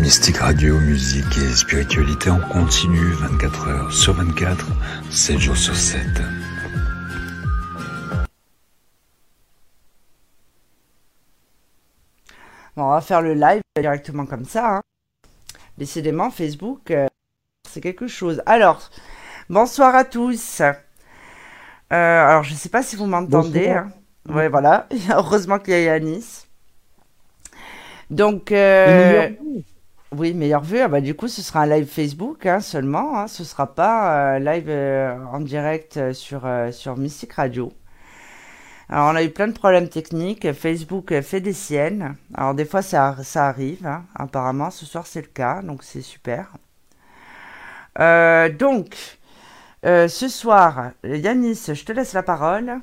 Mystique Radio, musique et spiritualité en continu 24 heures sur 24, 7 jours sur 7. Bon, on va faire le live directement comme ça. Hein. Décidément, Facebook, euh, c'est quelque chose. Alors, bonsoir à tous. Euh, alors, je ne sais pas si vous m'entendez. Hein. Ouais, voilà. Heureusement qu'il y a Yanis. Donc, euh, oui, meilleure vue. Ah bah, du coup, ce sera un live Facebook hein, seulement. Hein. Ce ne sera pas euh, live euh, en direct sur, sur Mystique Radio. Alors, on a eu plein de problèmes techniques. Facebook fait des siennes. Alors, des fois, ça, arrive. Hein. Apparemment, ce soir, c'est le cas. Donc, c'est super. donc, ce soir, Yanis, je te laisse la parole.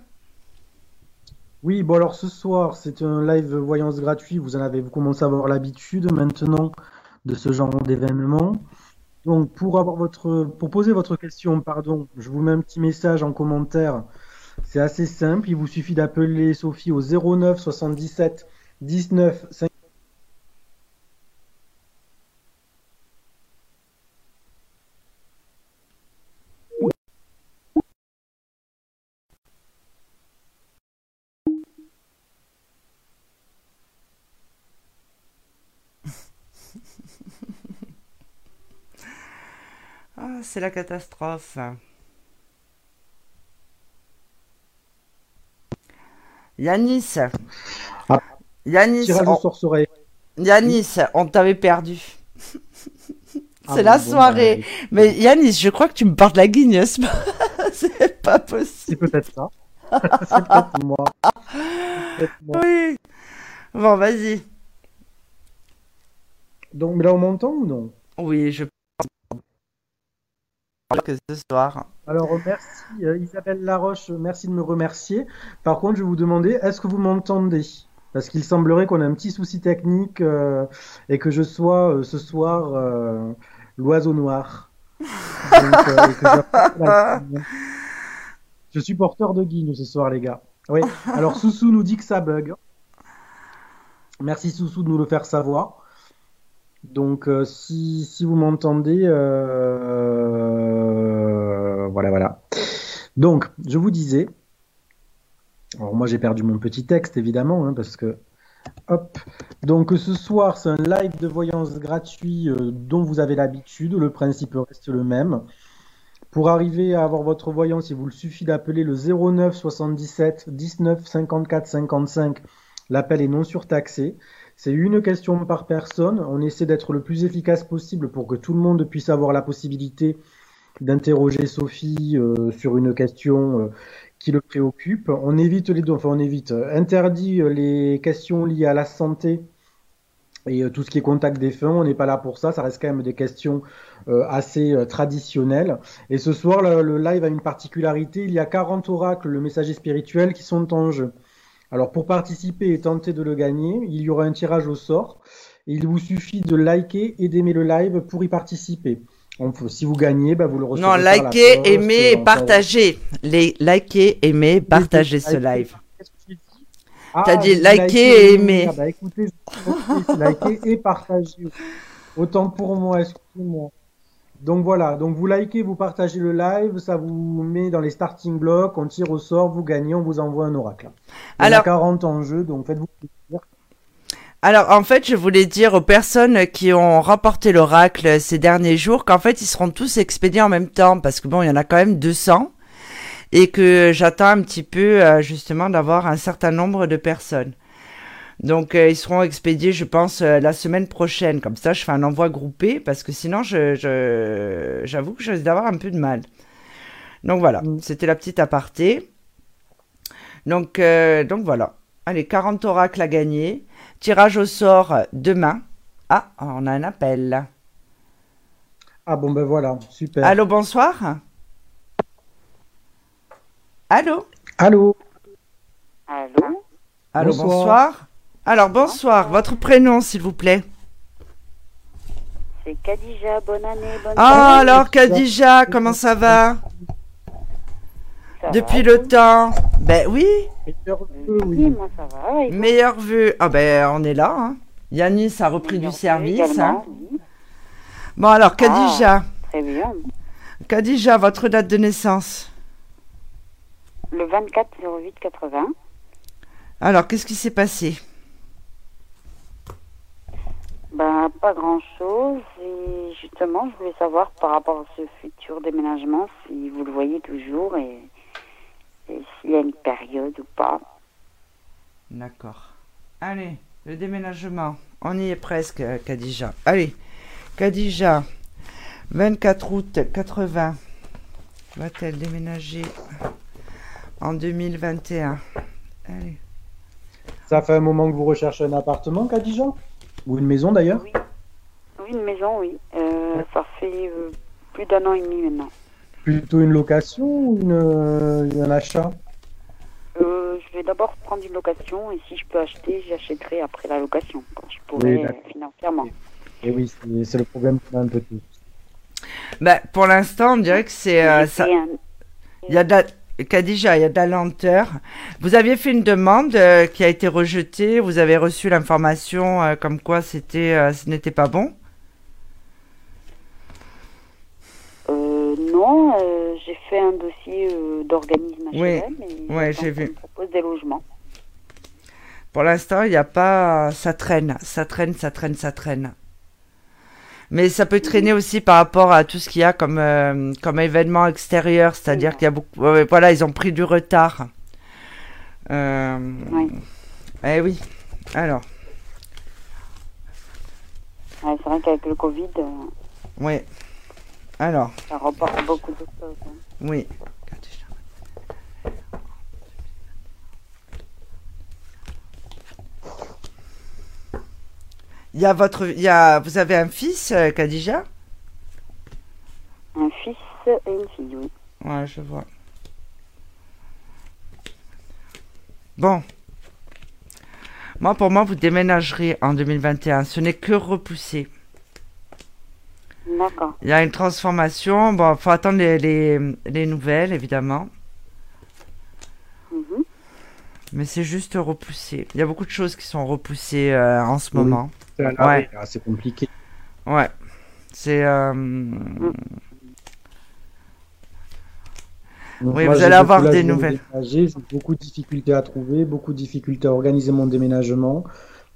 Oui, bon alors ce soir, c'est un live voyance gratuit. Vous en avez vous commencez à avoir l'habitude maintenant de ce genre d'événement. Donc pour poser votre question, pardon, je vous mets un petit message en commentaire. C'est assez simple, il vous suffit d'appeler Sophie au 09 77 19 5 c'est la catastrophe. Yanis. Ah. Yanis. On... Yanis, on t'avait perdu. Ah c'est la soirée. Bah, Mais Yanis, je crois que tu me portes la guigne. c'est pas possible. C'est peut-être ça. c'est peut-être moi. Oui. Bon, vas-y. Donc, là, on m'entend ou non? Oui, je que ce soir. Alors merci euh, Isabelle Laroche, merci de me remercier. Par contre, je vais vous demander, est-ce que vous m'entendez? Parce qu'il semblerait qu'on ait un petit souci technique euh, et que je sois euh, ce soir l'oiseau noir. je suis porteur de guigne ce soir, les gars. Oui. Alors Soussou nous dit que ça bug. Merci Soussou de nous le faire savoir. Donc, euh, si, si, vous m'entendez, euh, voilà, voilà. Donc, je vous disais, alors moi j'ai perdu mon petit texte évidemment, hein, parce que, hop. Donc, ce soir, c'est un live de voyance gratuit euh, dont vous avez l'habitude. Le principe reste le même. Pour arriver à avoir votre voyance, il vous suffit d'appeler le 09 77 19 54 55. L'appel est non surtaxé. C'est une question par personne. On essaie d'être le plus efficace possible pour que tout le monde puisse avoir la possibilité d'interroger Sophie euh, sur une question euh, qui le préoccupe. On évite les enfin on évite, interdit euh, les questions liées à la santé et tout ce qui est contact des fins. On n'est pas là pour ça. Ça reste quand même des questions assez traditionnelles. Et ce soir, le, le, live a une particularité. Il y a 40 oracles, le messager spirituel, qui sont en jeu. Alors pour participer et tenter de le gagner, il y aura un tirage au sort. il vous suffit de liker et d'aimer le live pour y participer. Si vous gagnez, bah, vous le recevez. Non, liker, aimer et partager. Les liker, aimer, partager ce live. Ah, T'as dit liker et aimer. Ah, bah, écoutez, liker et partager. Autant pour moi, excusez-moi. Donc voilà, donc vous likez, vous partagez le live, ça vous met dans les starting blocks, on tire au sort, vous gagnez, on vous envoie un oracle. Il Alors, y a 40 en jeu, donc faites-vous plaisir. Alors en fait, je voulais dire aux personnes qui ont remporté l'oracle ces derniers jours qu'en fait, ils seront tous expédiés en même temps parce que bon, il y en a quand même 200 et que j'attends un petit peu euh, justement d'avoir un certain nombre de personnes. Donc euh, ils seront expédiés, je pense, euh, la semaine prochaine. Comme ça, je fais un envoi groupé parce que sinon, je, j'avoue que je risque d'avoir un peu de mal. Donc voilà, mm. c'était la petite aparté. Donc, donc voilà. Allez, 40 oracles à gagner. Tirage au sort demain. Ah, on a un appel. Ah bon, ben voilà, super. Allô, bonsoir. Allô Allô Allô Allô, bonsoir. Alors, bonsoir. Votre prénom, s'il vous plaît C'est Kadija. Bonne année. Bonne ah, alors, Kadija, comment ça va? Depuis le temps. Ben oui. Meilleure vue, oui. moi, ça va. Meilleure vue. Ah, ben, on est là. Hein. Yanis a repris du service. hein. oui. Bon, alors, Khadija. Très bien. Khadija, votre date de naissance? Le 24 08 80. Alors, qu'est-ce qui s'est passé? Ben, pas grand-chose. Et justement, je voulais savoir par rapport à ce futur déménagement, si vous le voyez toujours et s'il y a une période ou pas. D'accord. Allez, le déménagement. On y est presque, Khadija. Allez, Khadija, 24 août 80. Va-t-elle déménager en 2021 Allez. Ça fait un moment que vous recherchez un appartement, Khadija? Ou une maison d'ailleurs? Oui. Oui, une maison, oui. Euh, ça fait euh, plus d'un an et demi maintenant. Plutôt une location ou une, euh, un achat? Euh, je vais d'abord prendre une location et si je peux acheter, j'achèterai après la location, quand je pourrai Oui, financièrement. Et oui, c'est- le problème qu'on a un peu tous. Ben, pour l'instant, on dirait que c'est euh, ça. un- Il y a de la... Khadija, il y a de la lenteur. Vous aviez fait une demande euh, qui a été rejetée. Vous avez reçu l'information euh, comme quoi c'était, euh, ce n'était pas bon. Euh, non, euh, j'ai fait un dossier euh, d'organisme Oui, HLM et ouais, j'ai vu. propose des logements. Pour l'instant, il n'y a pas. Ça traîne, ça traîne, ça traîne, ça traîne. Mais ça peut traîner aussi par rapport à tout ce qu'il y a comme, euh, comme événement extérieur. C'est-à-dire qu'il y a beaucoup. voilà, ils ont pris du retard. Euh, Oui. Eh oui. Alors, Ouais, c'est vrai qu'avec le Covid, oui. Alors, ça reporte beaucoup de choses. hein. oui. Il y a votre, il y a, vous avez un fils, euh, Khadija? Un fils et une fille, oui. Ouais, je vois. Bon. Moi, pour moi, vous déménagerez en 2021. Ce n'est que repoussé. D'accord. Il y a une transformation. Bon, faut attendre les, les, les nouvelles, évidemment. Mhm. Mais c'est juste repoussé. Il y a beaucoup de choses qui sont repoussées euh, en ce Oui. moment. C'est un Ouais. ah, c'est compliqué. Ouais. C'est. euh, Donc, Oui, moi, vous allez avoir des nouvelles. J'ai beaucoup de difficultés à trouver, beaucoup de difficultés à organiser mon déménagement.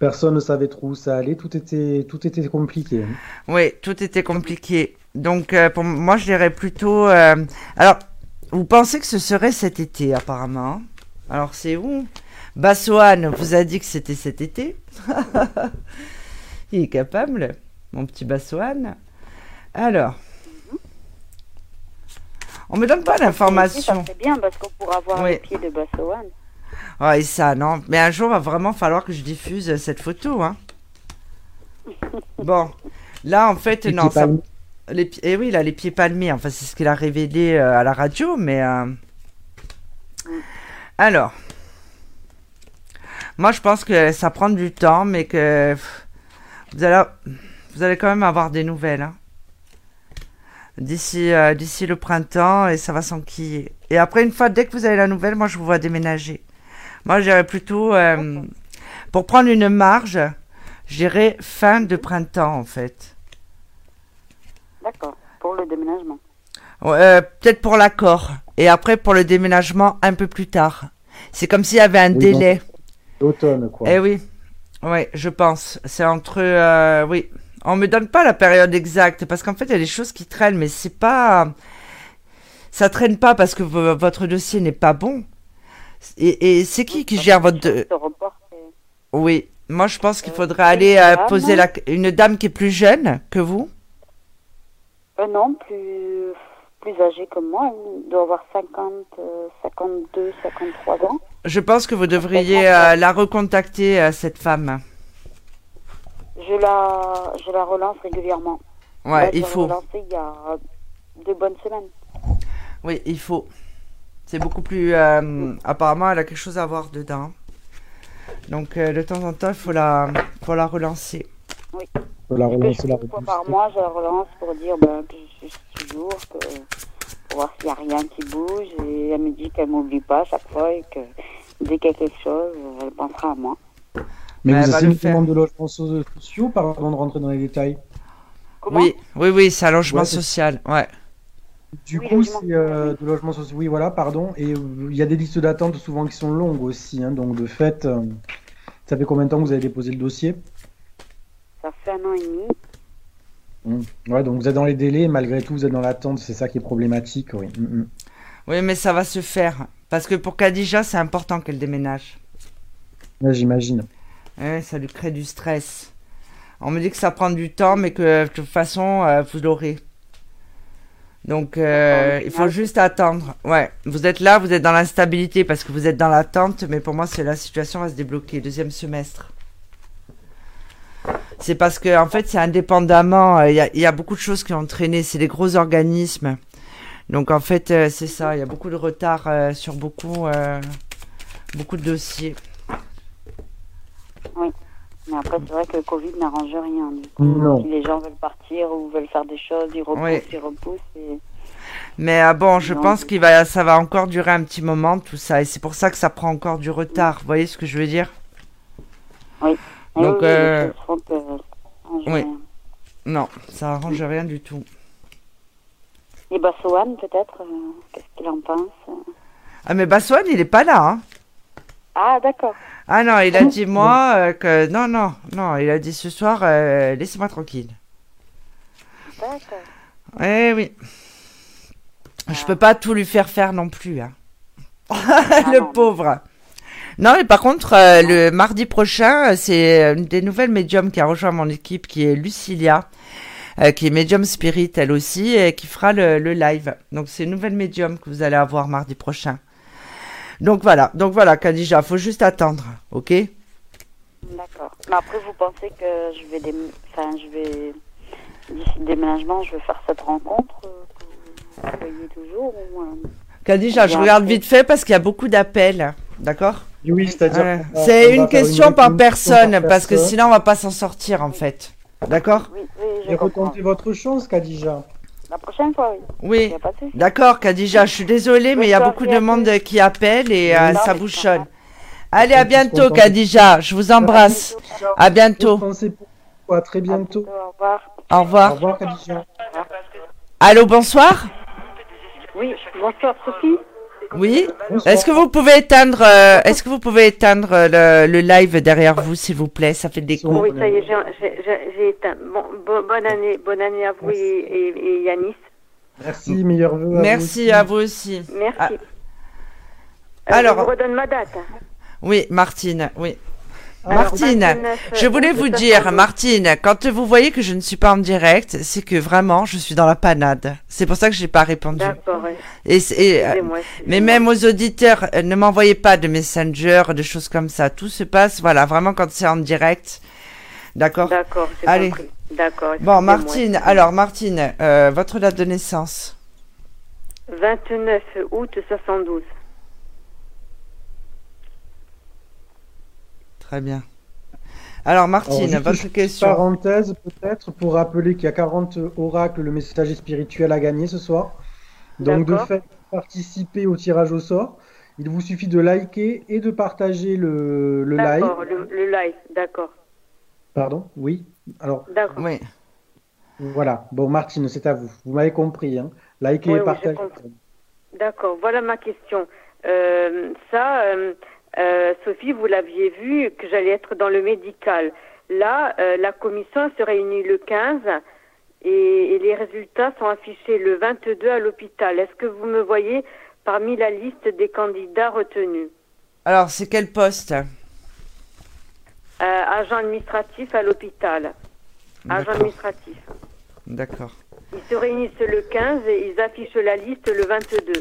Personne ne savait trop où ça allait. Tout était, tout était compliqué. Oui, tout était compliqué. Donc, euh, pour moi, je dirais plutôt. euh, Alors, vous pensez que ce serait cet été, apparemment? Alors, c'est où? Bassoane vous a dit que c'était cet été. Il est capable, mon petit Bassoane. Alors. On me donne pas Ça d'informations. serait bien parce qu'on pourra voir Oui. les pieds de Bassoane. Ouais, et ça, non. Mais un jour, va vraiment falloir que je diffuse euh, cette photo, hein. Bon. Là, en fait, Et non. qui ça- Les, eh oui, il a les pieds palmés. Enfin, c'est ce qu'il a révélé euh, à la radio, mais. euh, Alors. Moi, je pense que ça prend du temps, mais que. Vous allez, vous allez quand même avoir des nouvelles. hein. D'ici euh, d'ici le printemps, et ça va s'enquiller. Et après, une fois, dès que vous avez la nouvelle, moi, je vous vois déménager. Moi, j'irais plutôt. euh, pour prendre une marge, j'irais fin de printemps, en fait. D'accord. Pour le déménagement. Ouais, euh, peut-être pour l'accord. Et après pour le déménagement un peu plus tard. C'est comme s'il y avait un Oui, délai. L'automne, quoi. Eh oui. Oui, je pense. C'est entre. euh, oui. On me donne pas la période exacte parce qu'en fait, il y a des choses qui traînent, mais c'est pas. Ça traîne pas parce que vo- votre dossier n'est pas bon. Et, et c'est qui qui gère votre. Oui. Moi, je pense qu'il Euh, faudrait aller euh, dame. poser la... une dame qui est plus jeune que vous. Euh, non, plus, plus âgé que moi. Il doit avoir 50, euh, 52, 53 ans. Je pense que vous devriez euh, la recontacter, cette femme. Je la, je la relance régulièrement. Ouais, Là, il je l'ai faut. relancée il y a deux bonnes semaines. Oui, il faut. C'est beaucoup plus. euh, apparemment, elle a quelque chose à voir dedans. Donc, euh, de temps en temps, il faut la, faut la relancer. Faut la relancer, la par mois, je la relance pour dire ben, que je suis toujours, que, pour voir s'il n'y a rien qui bouge. Et elle me dit qu'elle m'oublie pas chaque fois et que dès qu'il y a quelque chose, elle pensera à moi. Mais Ouais, vous va avez le une demande de logements so- sociaux, pardon de rentrer dans les détails? Comment? Oui, oui, oui, c'est un logement Ouais, social. Ouais. Du Oui, coup, logement c'est euh, social, de logements sociaux. Oui, voilà, pardon. Et euh, il y a des listes d'attente souvent qui sont longues aussi. hein. donc, de fait, euh, ça fait combien de temps que vous avez déposé le dossier? Ça fait un an et demi. Mm. Ouais, donc vous êtes dans les délais, malgré tout, vous êtes dans l'attente. C'est ça qui est problématique, oui. Mm, mm. Oui, mais ça va se faire. Parce que pour Khadija, c'est important qu'elle déménage. Ouais, J'imagine. Ouais, ça lui crée du stress. On me dit que ça prend du temps, mais que de toute façon, euh, vous l'aurez. Donc, euh, il faut juste attendre. Ouais, vous êtes là, vous êtes dans l'instabilité parce que vous êtes dans l'attente, mais pour moi, c'est la situation va se débloquer. Deuxième semestre. C'est parce que, en fait, c'est indépendamment. euh, Il y, a, il y a beaucoup de choses qui ont traîné. C'est des gros organismes. Donc, en fait, euh, c'est ça. Il y a beaucoup de retard euh, sur beaucoup, euh, beaucoup de dossiers. Mais après, c'est vrai que le Covid n'arrange rien. Du coup, Non. si les gens veulent partir ou veulent faire des choses, ils repoussent, Oui. ils repoussent. Et... Mais ah bon, je Non. pense qu'il va, ça va encore durer un petit moment tout ça, et c'est pour ça que ça prend encore du retard. Vous voyez ce que je veux dire? Et Donc, oui, euh, que oui. Non, ça arrange rien du tout. Et Bassoane, peut-être, euh, qu'est-ce qu'il en pense? Ah mais Bassoane, il est pas là. Hein Ah, d'accord. Ah non, il a dit moi euh, que non, non, non, il a dit ce soir, euh, laissez-moi tranquille. D'accord. Eh oui. Je Ah. peux pas tout lui faire faire non plus. Hein. Ah le non. pauvre. Non, mais par contre, euh, le mardi prochain, c'est une des nouvelles médiums qui a rejoint mon équipe, qui est Lucilia, qui est médium spirit elle aussi, et qui fera le, le live. Donc c'est une nouvelle médium que vous allez avoir mardi prochain. Donc voilà, donc voilà, Khadija, faut juste attendre, ok? D'accord. Mais après, vous pensez que je vais, dé... enfin, je vais, d'ici le déménagement, je vais faire cette rencontre euh, que vous voyez toujours ou, euh, Khadija, je regarde vite fait parce qu'il y a beaucoup d'appels, d'accord? Oui, c'est-à-dire. Ouais. C'est une question par personne, par parce que sinon on va pas s'en sortir en fait. D'accord? Oui, oui, je Et retentez votre chance, Kadija. La prochaine fois, oui. Il Oui. n'y a pas de souci. D'accord, Khadija, je suis désolée, mais il y a beaucoup de monde qui appelle et euh, ça bouchonne. Allez, à bientôt. Khadija. Je vous embrasse. À bientôt. À très bientôt. Au revoir. Au Au revoir. revoir, Kadija. Allô, bonsoir. Oui, bonsoir Sophie. Oui. Est-ce que vous pouvez éteindre, euh, est-ce que vous pouvez éteindre euh, le, le live derrière vous, s'il vous plaît? Ça fait des coups. Oui, ça y est, j'ai- j'ai j'ai- j'ai éteint. Bon, bo- bonne année, bonne année à vous et, et, et Yanis. Merci, meilleurs vœux. à vous Merci aussi. à vous aussi. Merci. Ah. Euh, Alors- je vous redonne ma date. Oui, Martine. Oui. Martine, 29 je voulais août vous 72. dire, Martine, quand vous voyez que je ne suis pas en direct, c'est que vraiment, je suis dans la panade. C'est pour ça que j'ai pas répondu. D'accord. Et, et, euh. Mais même aux auditeurs, euh, ne m'envoyez pas de messenger, de choses comme ça. Tout se passe, voilà, vraiment quand c'est en direct. D'accord? D'accord, Allez. D'accord. Bon, Martine, alors Martine, euh, votre date de naissance? 29 août 72. Très bien. Alors Martine, Alors, votre question. Parenthèse, peut-être, pour rappeler qu'il y a 40 oracles, le messager spirituel à gagner ce soir. Donc, de fait, participer au tirage au sort. Il vous suffit de liker et de partager le, le live. D'accord, le, le live, d'accord. Pardon Oui. Alors, D'accord. Oui. voilà. Bon, Martine, c'est à vous. Vous m'avez compris. Hein. Liker Oui, et oui, compris. D'accord, voilà ma question. Euh, ça, euh, euh, Sophie, vous l'aviez vu que j'allais être dans le médical. Là, euh, la commission se réunit le 15 et, et les résultats sont affichés le 22 à l'hôpital. Est-ce que vous me voyez parmi la liste des candidats retenus? Alors, c'est quel poste? Euh, Agent administratif à l'hôpital. Agent administratif. D'accord. Ils se réunissent le 15 et ils affichent la liste le 22.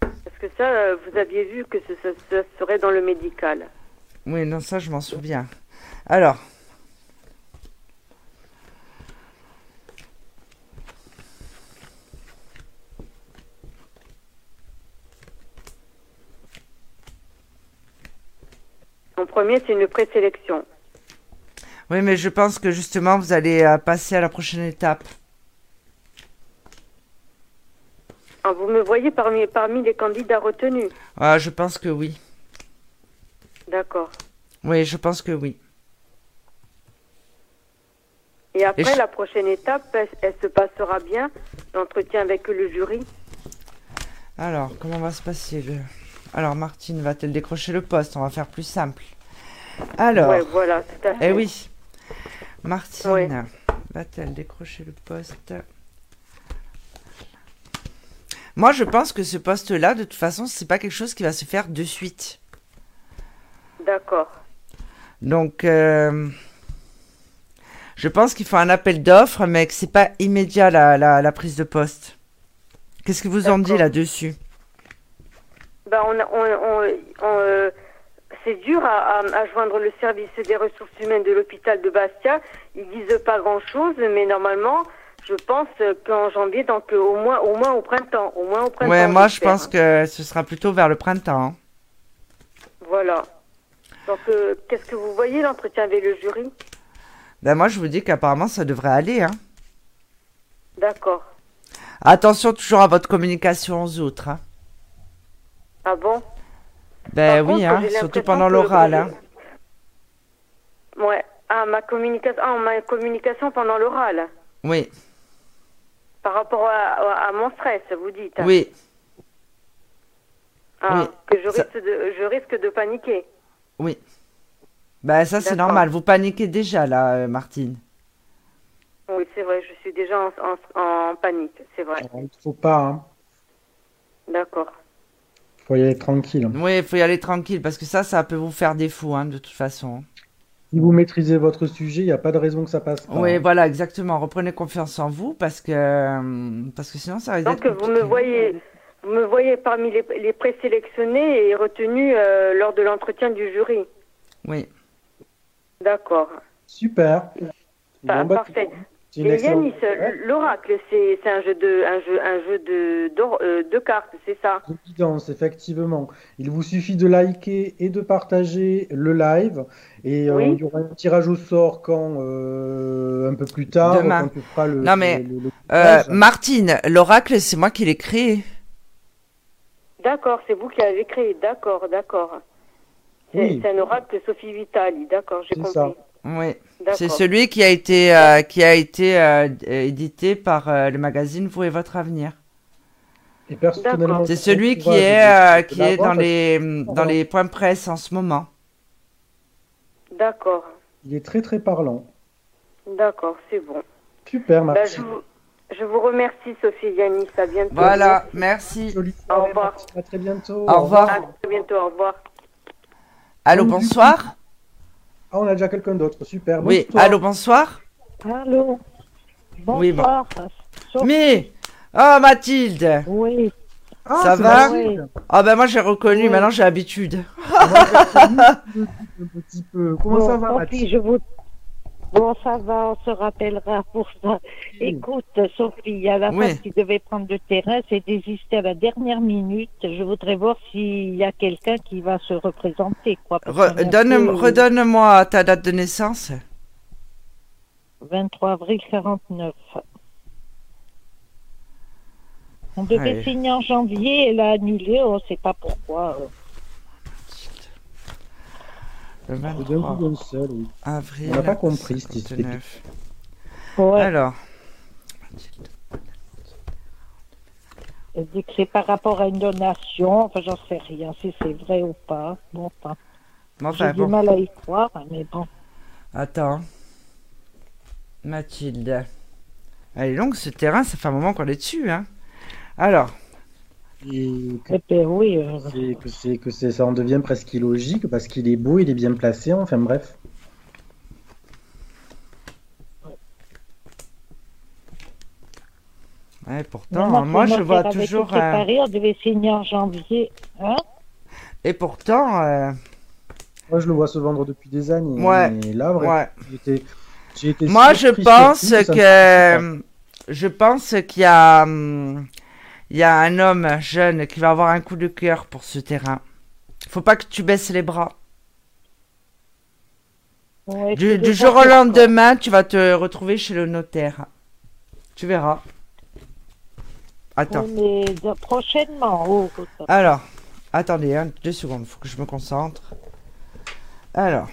Parce que ça, euh, vous aviez vu que ce, ce- ce serait dans le médical. Oui, non, ça, je m'en souviens. Alors. En premier, c'est une présélection. Oui, mais je pense que justement, vous allez euh, passer à la prochaine étape. Ah, vous me voyez parmi, parmi les candidats retenus Ah, je pense que oui. D'accord. Oui, je pense que oui. Et après, je- la prochaine étape, elle, elle se passera bien, l'entretien avec le jury Alors, comment va se passer le... Alors, Martine va-t-elle décrocher le poste? On va faire plus simple. Alors, Ouais, voilà, tout à fait. eh oui. Martine Ouais. va-t-elle décrocher le poste? Moi, je pense que ce poste-là, de toute façon, c'est pas quelque chose qui va se faire de suite. D'accord. Donc, euh, je pense qu'il faut un appel d'offres, mais que c'est pas immédiat la, la, la prise de poste. Qu'est-ce qu'ils vous ont dit D'accord. là-dessus? Ben, on, on, on- on, euh, c'est dur à, à- à joindre le service des ressources humaines de l'hôpital de Bastia. Ils disent pas grand-chose, mais normalement, je pense qu'en janvier, donc au moins, au moins au printemps, au moins au printemps. Ouais, moi, je pense que ce sera plutôt vers le printemps. hein. Voilà. Donc, euh, qu'est-ce que vous voyez l'entretien avec le jury? Ben, moi, je vous dis qu'apparemment, ça devrait aller. Hein. D'accord. Attention toujours à votre communication aux autres. hein. Ah bon? Ben Par oui, contre, hein, surtout pendant l'oral. Hein. Ouais. Ah, ma communication, ah, ma communication pendant l'oral. Oui, Par rapport à, à- à mon stress, vous dites. oui, Ah, oui. que je Ça- risque, de, je risque de paniquer. oui. Ben ça, c'est normal. Vous paniquez déjà, là, euh, Martine. Oui, c'est vrai, je suis déjà en, en- en panique, c'est vrai. Il ne faut pas, hein. D'accord. Il faut y aller tranquille. Oui, il faut y aller tranquille, parce que ça, ça peut vous faire défaut, hein, de toute façon. Si vous maîtrisez votre sujet, il n'y a pas de raison que ça passe pas. Oui, hein. voilà, exactement. Reprenez confiance en vous, parce que, euh, parce que sinon, ça risque Donc, d'être vous me compliqué. voyez, vous me voyez parmi les, les présélectionnés et retenus euh, lors de l'entretien du jury. Oui. D'accord. Super. Bah, Bon, bah, parfait. Et excellente- Yanis, euh, l'oracle, c'est un jeu de, un jeu, un jeu de, d'or- euh, de cartes, c'est ça? Évidence, effectivement. Il vous suffit de liker et de partager le live. Et euh, il y aura un tirage au sort quand euh, un peu plus tard, Demain. quand tu feras le. Non, mais, le- le- le Euh, tirage. Martine, l'oracle, c'est moi qui l'ai créé. D'accord, c'est vous qui l'avez créé. D'accord, d'accord. C'est Oui. c'est un oracle de Sophie Vitali. D'accord, j'ai C'est compris. ça. Oui. D'accord. C'est celui qui a été, euh, qui a été euh, édité par euh, le magazine Vous et votre avenir. C'est celui qui est, euh, qui est dans les, dans les points presse en ce moment. D'accord, qu'il est très très parlant. d'accord, c'est bon. Super, Bah, merci. je, vous, je vous remercie, Sophie Yanis. À bientôt. Voilà, merci. Au revoir. À très bientôt. Au revoir. À très bientôt, au revoir. Allô, bonsoir. Ah, on a déjà quelqu'un d'autre. Super. Oui, Bonsoir. allô, bonsoir. Allô Oui, bon. Bonsoir. Sophie. Mais, oh Mathilde. Oui, Ah, ça va. Ah ben moi j'ai reconnu, Oui. maintenant j'ai l'habitude. un petit peu. Comment bon, ça va, Mathilde? je vous... Bon, ça va, on se rappellera pour ça. Écoute, Sophie, il y a la femme qui devait prendre le terrain, c'est désisté à la dernière minute. Je voudrais voir s'il y a quelqu'un qui va se représenter, quoi. Re- donne- Redonne-moi ta date de naissance. 23 avril 49. On devait Allez. signer en janvier, elle a annulé, on ne sait pas pourquoi. Le D'un 23 coup d'un seul, oui. avril. On n'a pas compris, cette 59. Ouais. Alors, Elle dit que c'est par rapport à une donation, enfin j'en sais rien, si c'est vrai ou pas. Bon, enfin, bon, j'ai du bon. mal à y croire, mais bon. Attends. Mathilde. Elle est longue ce terrain, ça fait un moment qu'on est dessus. Hein. Alors, que Eh ben oui, euh, c'est que c'est que c'est ça en devient presque illogique parce qu'il est beau, il est bien placé. Enfin bref. ouais, pourtant, maintenant, moi c'est je vois toujours. euh, séparé, on devait signer en janvier. Hein? Et pourtant, euh, Moi, je le vois se vendre depuis des années. Ouais. Mais là, ouais. j'ai été, j'ai été Moi, je pense que je pense qu'il y a hum, il y a un homme jeune qui va avoir un coup de cœur pour ce terrain. Faut pas que tu baisses les bras. Ouais, Du, jour au quoi. lendemain, tu vas te retrouver chez le notaire. Tu verras. Attends. Prochainement. Oh, Alors, attendez, hein, deux secondes, faut que je me concentre. Alors.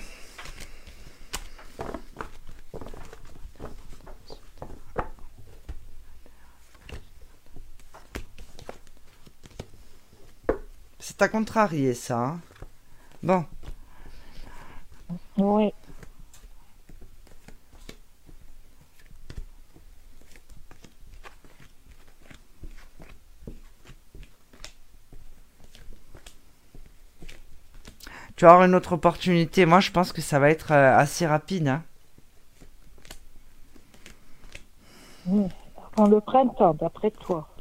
C'est à contrarier ça. hein. Bon, Oui. tu vas avoir une autre opportunité. Moi, je pense que ça va être euh, assez rapide. hein. Avant le printemps, d'après toi.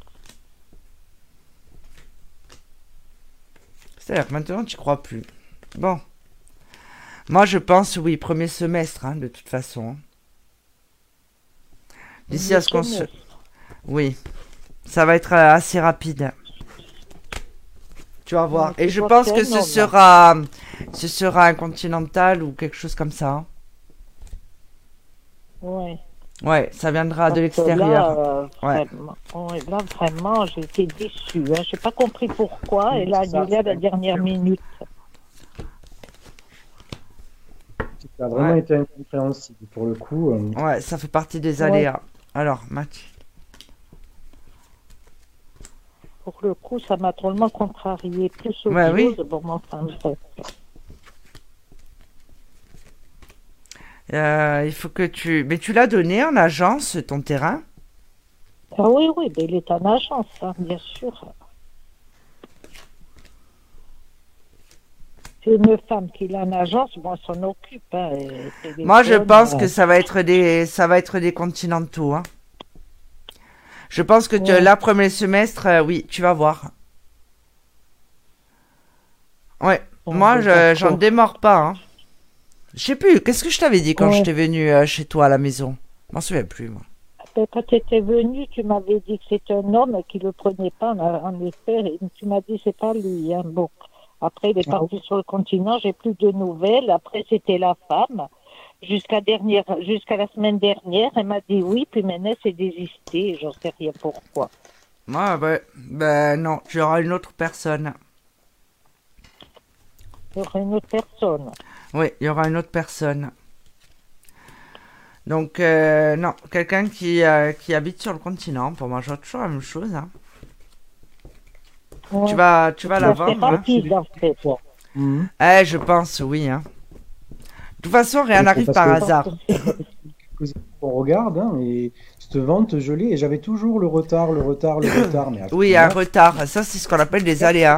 C'est-à-dire que maintenant, tu crois plus. Bon. Moi, je pense, oui, premier semestre, hein, de toute façon. D'ici à ce qu'on se... Oui. Ça va être euh, assez rapide. Tu vas voir. Ouais, Et je pense que ce sera... Ce sera un continental ou quelque chose comme ça. hein. Oui. Ouais, ça viendra de Parce l'extérieur. Là, euh, Ouais. là, vraiment, j'ai été déçue. Hein. Je n'ai pas compris pourquoi. Elle a annulé à la dernière minute. Ça a vraiment Ouais. été incompréhensible pour le coup. euh, Ouais, ça fait partie des Ouais. aléas. Alors, Mathieu. Pour le coup, ça m'a drôlement contrarié. Plus au Ouais, oui. Bon, mais enfin, bref. Euh, il faut que tu... Mais tu l'as donné en agence, ton terrain? Ah oui, oui, mais il est en agence, hein, bien sûr. C'est une femme qui l'a en agence, bon, elle s'en occupe. Hein, et Moi, je pense euh, que ça va être des, ça va être des continentaux. Hein. Je pense que tu- là, premier semestre, euh, oui, tu vas voir. Ouais, Bon, moi, ben, je, j'en démords pas. Hein. Je sais plus, qu'est-ce que je t'avais dit quand Ouais. j'étais venu euh, chez toi à la maison? Je m'en souviens plus, moi. Ben, Quand tu étais venu, tu m'avais dit que c'était un homme qui le prenait pas, en, effet. Et tu m'as dit c'est pas lui. Hein. Bon. Après, il est Ah parti sur le continent, j'ai plus de nouvelles. Après, c'était la femme. Jusqu'à dernière, jusqu'à la semaine dernière, elle m'a dit oui, puis maintenant c'est désisté. J'en sais rien pourquoi. Moi, ben, ben non, tu auras une autre personne. Y aurait une autre personne. Oui, il y aura une autre personne. Donc, euh, non, quelqu'un qui, euh, qui habite sur le continent. Pour moi, j'ai toujours la même chose. hein. Ouais. Tu vas, tu vas la C'est vendre. hein. mhm. Eh, je pense, oui. Hein. De toute façon, rien n'arrive parce par que- hasard. On regarde, hein, et cette vente, l'ai, et j'avais toujours le retard, le retard, le retard. Mais Oui, un retard. Ça, c'est ce qu'on appelle des aléas.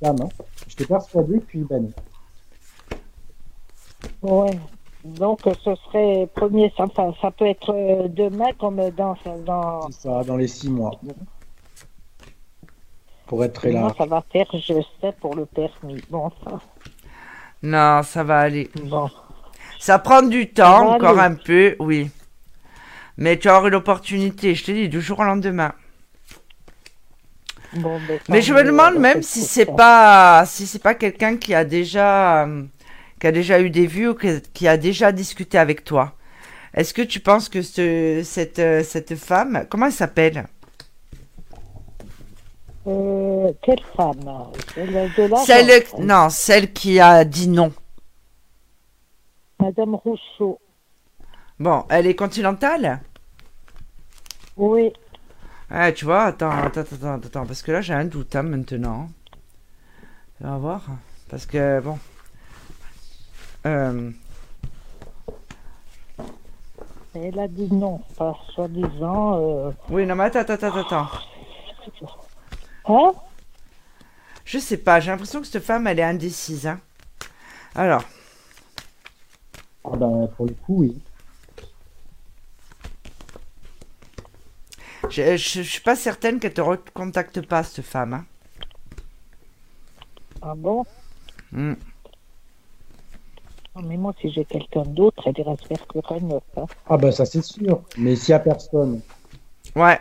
dame, hein. J'étais persuadé, puis ben, Ouais. Donc, ce serait premier, ça, enfin, ça peut être euh, demain comme dans, dans, c'est ça, dans les six mois. Pour être très large. ça va faire, je sais, pour le permis. Bon, ça, Non, ça va aller. bon. Ça prend du temps, encore aller. un peu, oui. Mais tu auras une opportunité, je te dis, du jour au lendemain. Bon, ben, Mais je me demande même si c'est pas si c'est pas quelqu'un qui a déjà euh, qui a déjà eu des vues ou que- qui a déjà discuté avec toi. Est-ce que tu penses que ce, cette euh, cette femme, comment elle s'appelle? Euh, quelle femme? Celle de non, celle qui a dit non. Madame Rousseau. Bon, elle est continentale? Oui, Ouais, tu vois, attends, attends, attends, attends, parce que là j'ai un doute hein, maintenant. On va voir, parce que bon. Euh, elle a dit non, pas soi-disant. Euh... oui, non mais attends, attends, attends, attends. Hein? Je sais pas, j'ai l'impression que cette femme elle est indécise. Hein. Alors, Ah ben, pour le coup, oui. je, je, je suis pas certaine qu'elle te recontacte pas cette femme. Hein. Ah bon? Hmm. Non, Mais moi, si j'ai quelqu'un d'autre, elle ira se faire cuire un œuf. Hein. Ah ben, ça c'est sûr. Mais s'il n'y a personne, Ouais,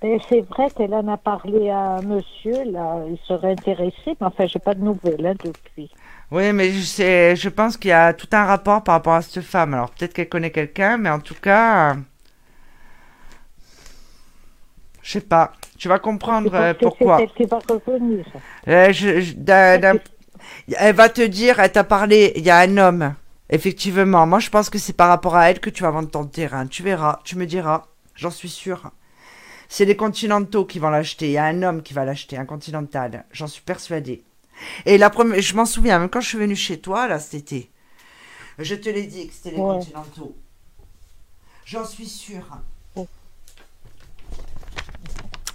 Ben, c'est vrai qu'elle en a parlé à un monsieur, là, il serait intéressé, mais enfin, j'ai pas de nouvelles hein, depuis. oui, mais je sais, je pense qu'il y a tout un rapport par rapport à cette femme. Alors peut-être qu'elle connaît quelqu'un, mais en tout cas, euh, Je sais pas. Tu vas comprendre euh, pourquoi. C'est elle qui va revenir. Euh, je- je- d'un- d'un- Elle va te dire, elle t'a parlé, il y a un homme. Effectivement, moi je pense que c'est par rapport à elle que tu vas vendre ton terrain. Tu verras, tu me diras, j'en suis sûr. C'est les Continentaux qui vont l'acheter. Il y a un homme qui va l'acheter, un Continental. J'en suis persuadée. Et la première, je m'en souviens, même quand je suis venue chez toi, là, cet été, je te l'ai dit que c'était les Ouais. Continentaux. J'en suis sûre.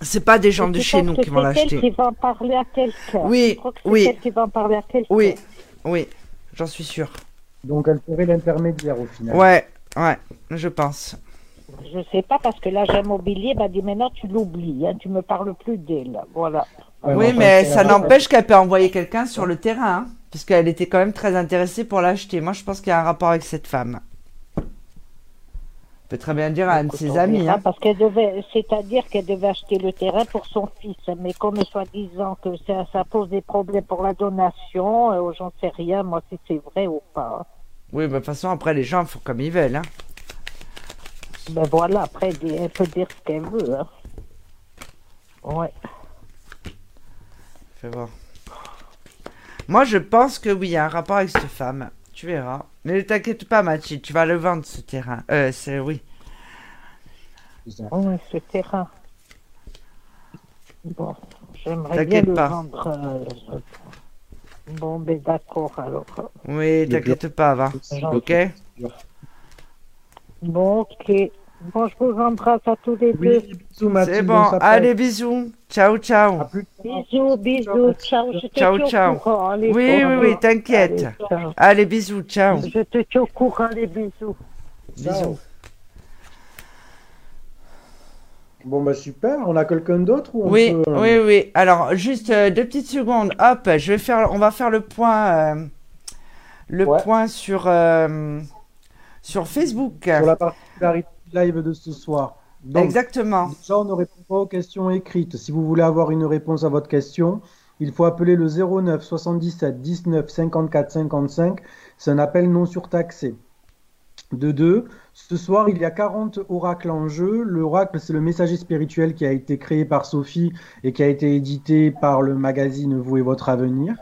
C'est pas des gens de chez nous qui vont l'acheter. qui va en parler à quelqu'un. Oui, Je crois que c'est oui. elle qui va en parler à quelqu'un. Oui, oui, j'en suis sûre. Donc elle serait l'intermédiaire au final. Ouais, ouais, je pense. Je sais pas parce que l'agent immobilier m'a dit maintenant tu l'oublies, hein, tu me parles plus d'elle. Voilà. Ouais, oui, mais ça n'empêche qu'elle peut envoyer quelqu'un sur le terrain, hein, puisqu'elle était quand même très intéressée pour l'acheter. Moi, je pense qu'il y a un rapport avec cette femme. Peut très bien dire à un de ses amis. hein. Parce qu'elle devait, c'est-à-dire qu'elle devait acheter le terrain pour son fils, mais comme soi-disant que ça, ça pose des problèmes pour la donation, euh, j'en sais rien, moi si c'est vrai ou pas. Oui, mais de toute façon, après, les gens font comme ils veulent. Hein. Ben voilà, après elle elle peut dire ce qu'elle veut. Hein. Ouais. Fais voir. Moi, je pense que oui, il y a un rapport avec cette femme. Tu verras. Mais ne t'inquiète pas, Mathilde, tu vas le vendre, ce terrain. Euh, c'est oui. Oui, ce terrain. Bon, j'aimerais bien le pas. vendre. euh, Bon, ben d'accord alors. Oui, t'inquiète pas, va. Ok Bon, ok. Bon, je vous embrasse à tous les deux. Oui, bisous Mathilde. C'est on bon. Allez, bisous. Ciao, ciao. Bisous, bisous, ciao. Je te Ciao, au ciao. courant, allez, Oui, oui, oui, t'inquiète. Allez, bisous, ciao. Je te tiens au courant, les bisous. Bisous. Bon bah super, on a quelqu'un d'autre ou on Oui, peut, euh, oui, oui. Alors, juste euh, deux petites secondes. Hop, je vais faire, on va faire le point, euh, le Ouais. point sur, euh, sur Facebook. Sur la particularité live de ce soir. Donc, Exactement. déjà, on ne répond pas aux questions écrites. Si vous voulez avoir une réponse à votre question, il faut appeler le 09 77 19 54 55. C'est un appel non surtaxé. De deux, ce soir, il y a 40 oracles en jeu. L'oracle, c'est le messager spirituel qui a été créé par Sophie et qui a été édité par le magazine Vous et votre avenir.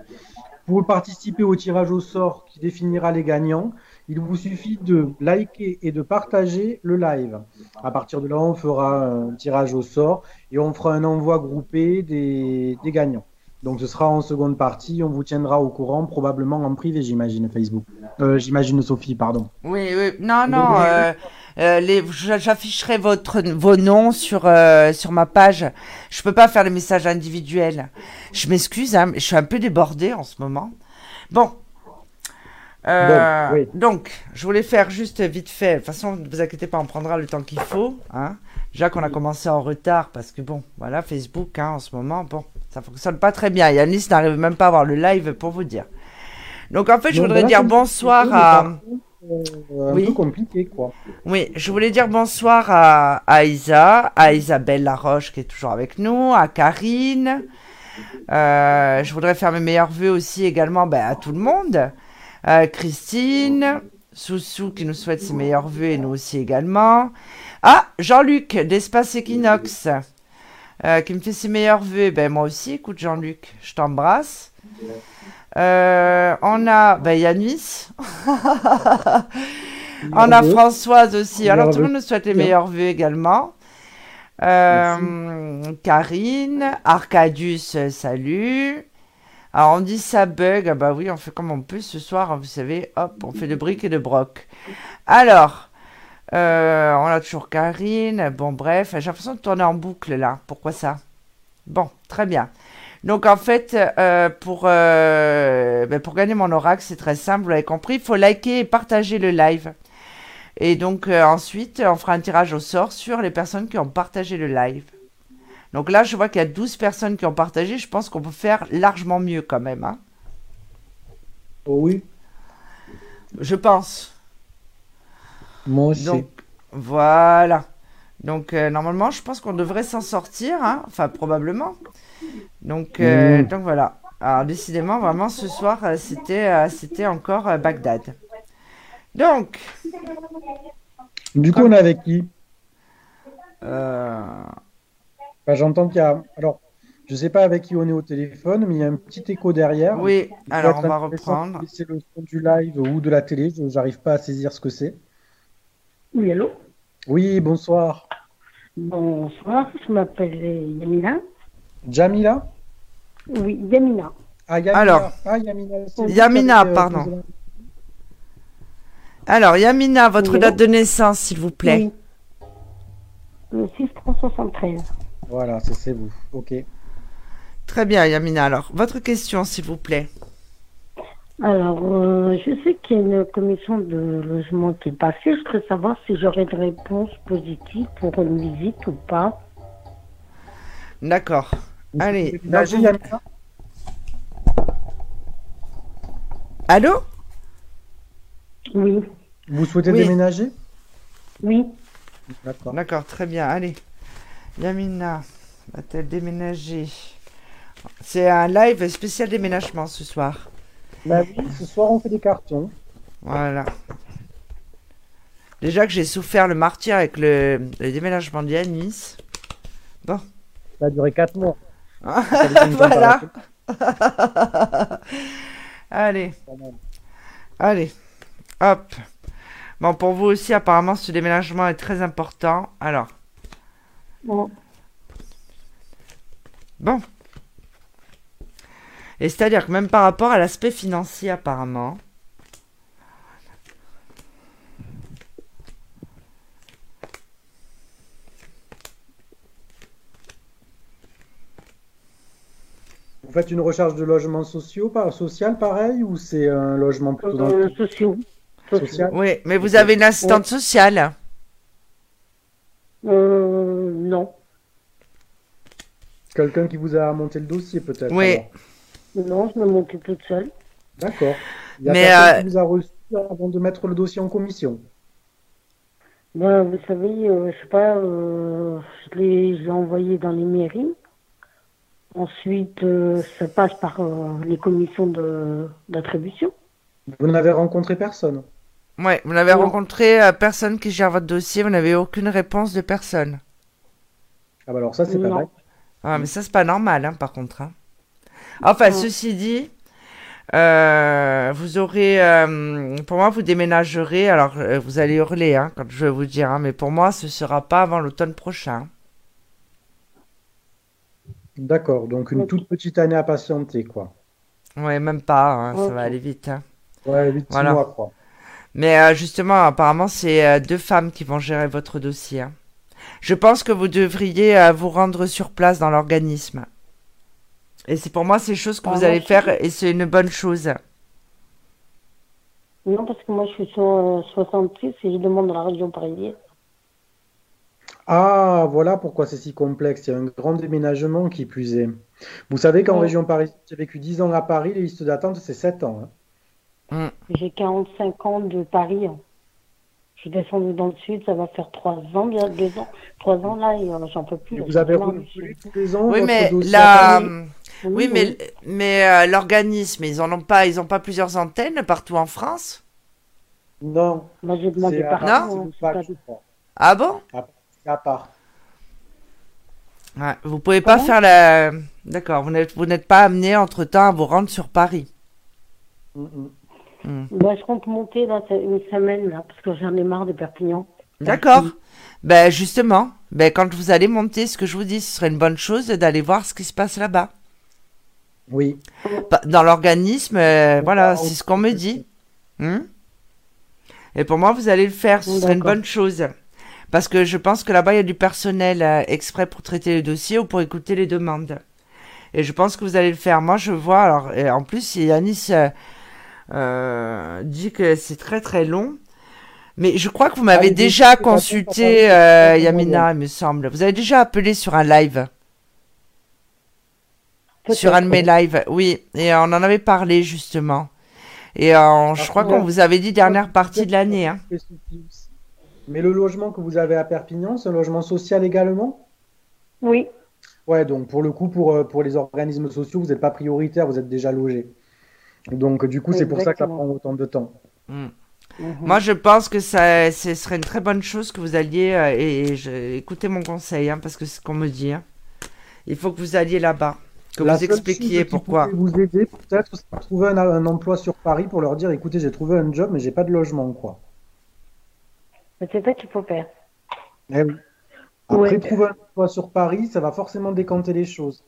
Pour participer au tirage au sort qui définira les gagnants, il vous suffit de liker et de partager le live. À partir de là, on fera un tirage au sort et on fera un envoi groupé des, des gagnants. Donc ce sera en seconde partie, on vous tiendra au courant, probablement en privé, j'imagine, Facebook. Euh, j'imagine Sophie, pardon. Oui, oui. Non, non. Donc, euh, les, j'a- j'afficherai votre, vos noms sur, euh, sur ma page. Je peux pas faire les messages individuels. Je m'excuse, hein, mais je suis un peu débordée en ce moment. Bon. Euh, Donc, oui. donc, je voulais faire juste vite fait. De toute façon, ne vous inquiétez pas, on prendra le temps qu'il faut. Hein. Déjà qu'on a commencé en retard parce que bon, voilà, Facebook, hein, en ce moment, bon, ça fonctionne pas très bien. Yanis n'arrive même pas à avoir le live pour vous dire. Donc, en fait, je voudrais voilà, dire bonsoir à. euh, un Oui. peu compliqué, quoi. Oui, je voulais dire bonsoir à, à Isa, à Isabelle Laroche qui est toujours avec nous, à Karine. Euh, je voudrais faire mes meilleurs vœux aussi également ben, à tout le monde. Euh, Christine, Soussou qui nous souhaite ses meilleurs vœux et nous aussi également. Ah, Jean-Luc d'Espace Equinox euh, qui me fait ses meilleurs vœux. Ben, moi aussi, écoute Jean-Luc, je t'embrasse. Euh, on a ben, Yanis. On a. Françoise aussi. Alors tout le monde nous souhaite les meilleurs vœux également. Euh, Karine, Arcadius, salut. Alors on dit ça bug. Ah bah oui, on fait comme on peut ce soir. hein, Vous savez, hop, on fait de briques et de broc. Alors, euh, on a toujours Karine. Bon, bref, j'ai l'impression de tourner en boucle là. Pourquoi ça? Bon, très bien. Donc en fait, euh, pour, euh, ben, pour gagner mon oracle, c'est très simple, vous l'avez compris, il faut liker et partager le live. Et donc euh, ensuite, on fera un tirage au sort sur les personnes qui ont partagé le live. Donc là, je vois qu'il y a 12 personnes qui ont partagé, je pense qu'on peut faire largement mieux quand même. hein. Oh oui, Je pense. moi aussi. Donc voilà. Donc normalement, je pense qu'on devrait s'en sortir, hein. enfin probablement. Donc, euh, Mm. donc voilà. Alors décidément, vraiment, ce soir, euh, c'était euh, c'était encore Bagdad. Donc, Du coup, on est avec qui? Euh, Bah, J'entends qu'il y a. Alors, je sais pas avec qui on est au téléphone, mais il y a un petit écho derrière. Oui, Il alors on va reprendre. laisser le son du live ou de la télé. Je n'arrive pas à saisir ce que c'est. Oui, allô? Oui, bonsoir. Bonsoir, je m'appelle Yamina. Jamila? Oui, Yamina. Ah, Yamina. Alors. Ah, Yamina. avec, euh, pardon. Alors, Yamina, votre Oui. date de naissance, s'il vous plaît. Oui. Le 6 373. Voilà, c'est c'est vous. Ok. Très bien, Yamina. Alors, votre question, s'il vous plaît. Alors, euh, je sais qu'il y a une commission de logement qui est passée. Je voudrais savoir si j'aurai une réponse positive pour une visite ou pas. D'accord. Allez, donc, Yamina Allô? Oui, Vous souhaitez Oui. déménager? oui. D'accord. D'accord, très bien. Allez. Yamina, va-t-elle déménager? C'est un live spécial déménagement ce soir. Bah oui, ce soir, on fait des cartons. Voilà. Déjà que j'ai souffert le martyr avec le, le déménagement de Yanis. Ça a duré 4 mois. Voilà. Allez, allez. Hop. Bon, pour vous aussi, apparemment, ce déménagement est très important. Alors, Bon. bon. Et c'est-à-dire que même par rapport à l'aspect financier, apparemment. Vous faites une recherche de logement sociaux, par, social pareil, ou c'est un logement plutôt dans Euh, le sociaux. Sociaux. social? Oui, mais vous avez une assistante sociale. Euh, non. Quelqu'un qui vous a monté le dossier, peut-être? Oui. alors? Non, je me monte toute seule. D'accord. Il y a Mais, personne euh, qui vous a reçu avant de mettre le dossier en commission? Ben, vous savez, euh, je sais pas, euh, je l'ai je l'ai envoyé dans les mairies. Ensuite, euh, ça passe par euh, les commissions de- d'attribution. Vous n'avez rencontré personne. Ouais, vous n'avez Non. rencontré euh, personne qui gère votre dossier, vous n'avez aucune réponse de personne. Ah bah alors ça, c'est pas Non. vrai. Ah, mais ça, c'est pas normal, hein, par contre. hein. Enfin, ceci dit, euh, vous aurez. euh, pour moi, vous déménagerez. Alors, euh, vous allez hurler hein, quand je vais vous dire, hein, mais pour moi, ce sera pas avant l'automne prochain. D'accord. Donc une toute petite année à patienter, quoi. Ouais, même pas, hein, ça va aller vite. hein. Ouais, 8 Voilà. mois, quoi. Mais euh, justement, apparemment, c'est euh, deux femmes qui vont gérer votre dossier. hein. Je pense que vous devriez euh, vous rendre sur place dans l'organisme. Et c'est pour moi ces choses que Ah, vous allez je- faire et c'est une bonne chose. Non, parce que moi, je suis sur euh, 66 et je demande dans la région parisienne. Ah, voilà pourquoi c'est si complexe. Il y a un grand déménagement qui plus est. Vous savez qu'en Ouais. région parisienne, j'ai vécu 10 ans à Paris, les listes d'attente, c'est 7 ans. hein. J'ai 45 ans de Paris. hein. Je suis descendue dans le sud, ça va faire 3 ans, bien 2 ans. 3 ans là, et euh, j'en peux plus. Et vous avez renouvelé tous les ans Oui, votre mais la... Oui, mais, mais euh, l'organisme, ils en ont pas, ils ont pas plusieurs antennes partout en France? Non, Moi, j'ai demandé partout. Hein. Ah bon? À part. ouais, Vous pouvez pas faire la... D'accord, vous n'êtes vous n'êtes pas amené entre-temps à vous rendre sur Paris. Mm, mm. Hmm. Bah, je compte monter c'est une semaine là, parce que j'en ai marre de Perpignan. D'accord. Ben justement, ben quand vous allez monter, ce que je vous dis, ce serait une bonne chose d'aller voir ce qui se passe là-bas. Oui. Dans l'organisme, euh, voilà, c'est ce qu'on me dit. Hmm Et pour moi, vous allez le faire, ce serait une bonne chose. Parce que je pense que là-bas, il y a du personnel euh, exprès pour traiter les dossiers ou pour écouter les demandes. Et je pense que vous allez le faire. Moi, je vois, alors, et en plus, Yanis euh, euh, dit que c'est très très long. Mais je crois que vous m'avez Ah, déjà consulté. Yamina, il me semble. Vous avez déjà appelé sur un live. Sur un de mes lives, oui. Et on en avait parlé justement. Et euh, je crois contre, qu'on vous avait dit dernière partie de l'année. Hein. Mais le logement que vous avez à Perpignan, c'est un logement social également? Oui, Ouais, donc pour le coup, pour, euh, pour les organismes sociaux, vous n'êtes pas prioritaire, vous êtes déjà logé. Donc du coup, c'est pour ça que ça prend autant de temps. Mm. Mhm. Moi, je pense que ça, ce serait une très bonne chose que vous alliez euh, et, et je- écoutez mon conseil, hein, parce que c'est ce qu'on me dit. hein. Il faut que vous alliez là-bas, que La vous expliquiez pourquoi. vous aider, peut-être, trouver un, un emploi sur Paris pour leur dire, écoutez, j'ai trouvé un job, mais j'ai pas de logement, quoi. Mais c'est ça qu'il faut faire. Eh oui. Après, Ouais. trouver un emploi sur Paris, ça va forcément décanter les choses.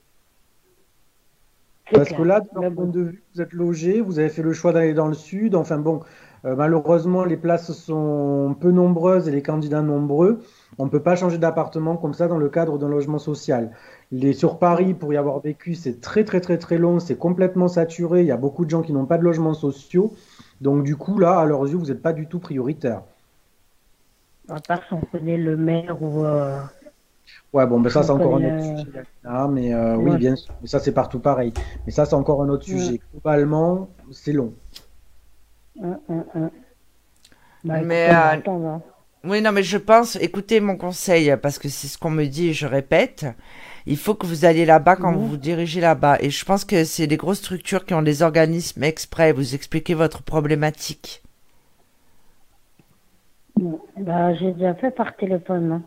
Parce clair. que là, de leur point de vue, vous êtes logé, vous avez fait le choix d'aller dans le sud. Enfin bon, euh, malheureusement, les places sont peu nombreuses et les candidats nombreux. On ne peut pas changer d'appartement comme ça dans le cadre d'un logement social. Les, sur Paris, pour y avoir vécu, c'est très très très très long, c'est complètement saturé. Il y a beaucoup de gens qui n'ont pas de logements sociaux. Donc du coup, là, à leurs yeux, vous n'êtes pas du tout prioritaire. À part si on connaît le maire ou. euh, Ouais, bon, ben ça, c'est encore un autre sujet. Ah, mais euh, oui, bien sûr. Mais ça, c'est partout pareil. Mais ça, c'est encore un autre Ouais. sujet. Globalement, c'est long. un, un. Bah, Mais, euh, hein. Oui, non, mais je pense, écoutez mon conseil, parce que c'est ce qu'on me dit et je répète. Il faut que vous alliez là-bas quand vous vous dirigez là-bas. Et je pense que c'est des grosses structures qui ont des organismes exprès. Vous expliquez votre problématique. Bah, j'ai déjà fait par téléphone. hein.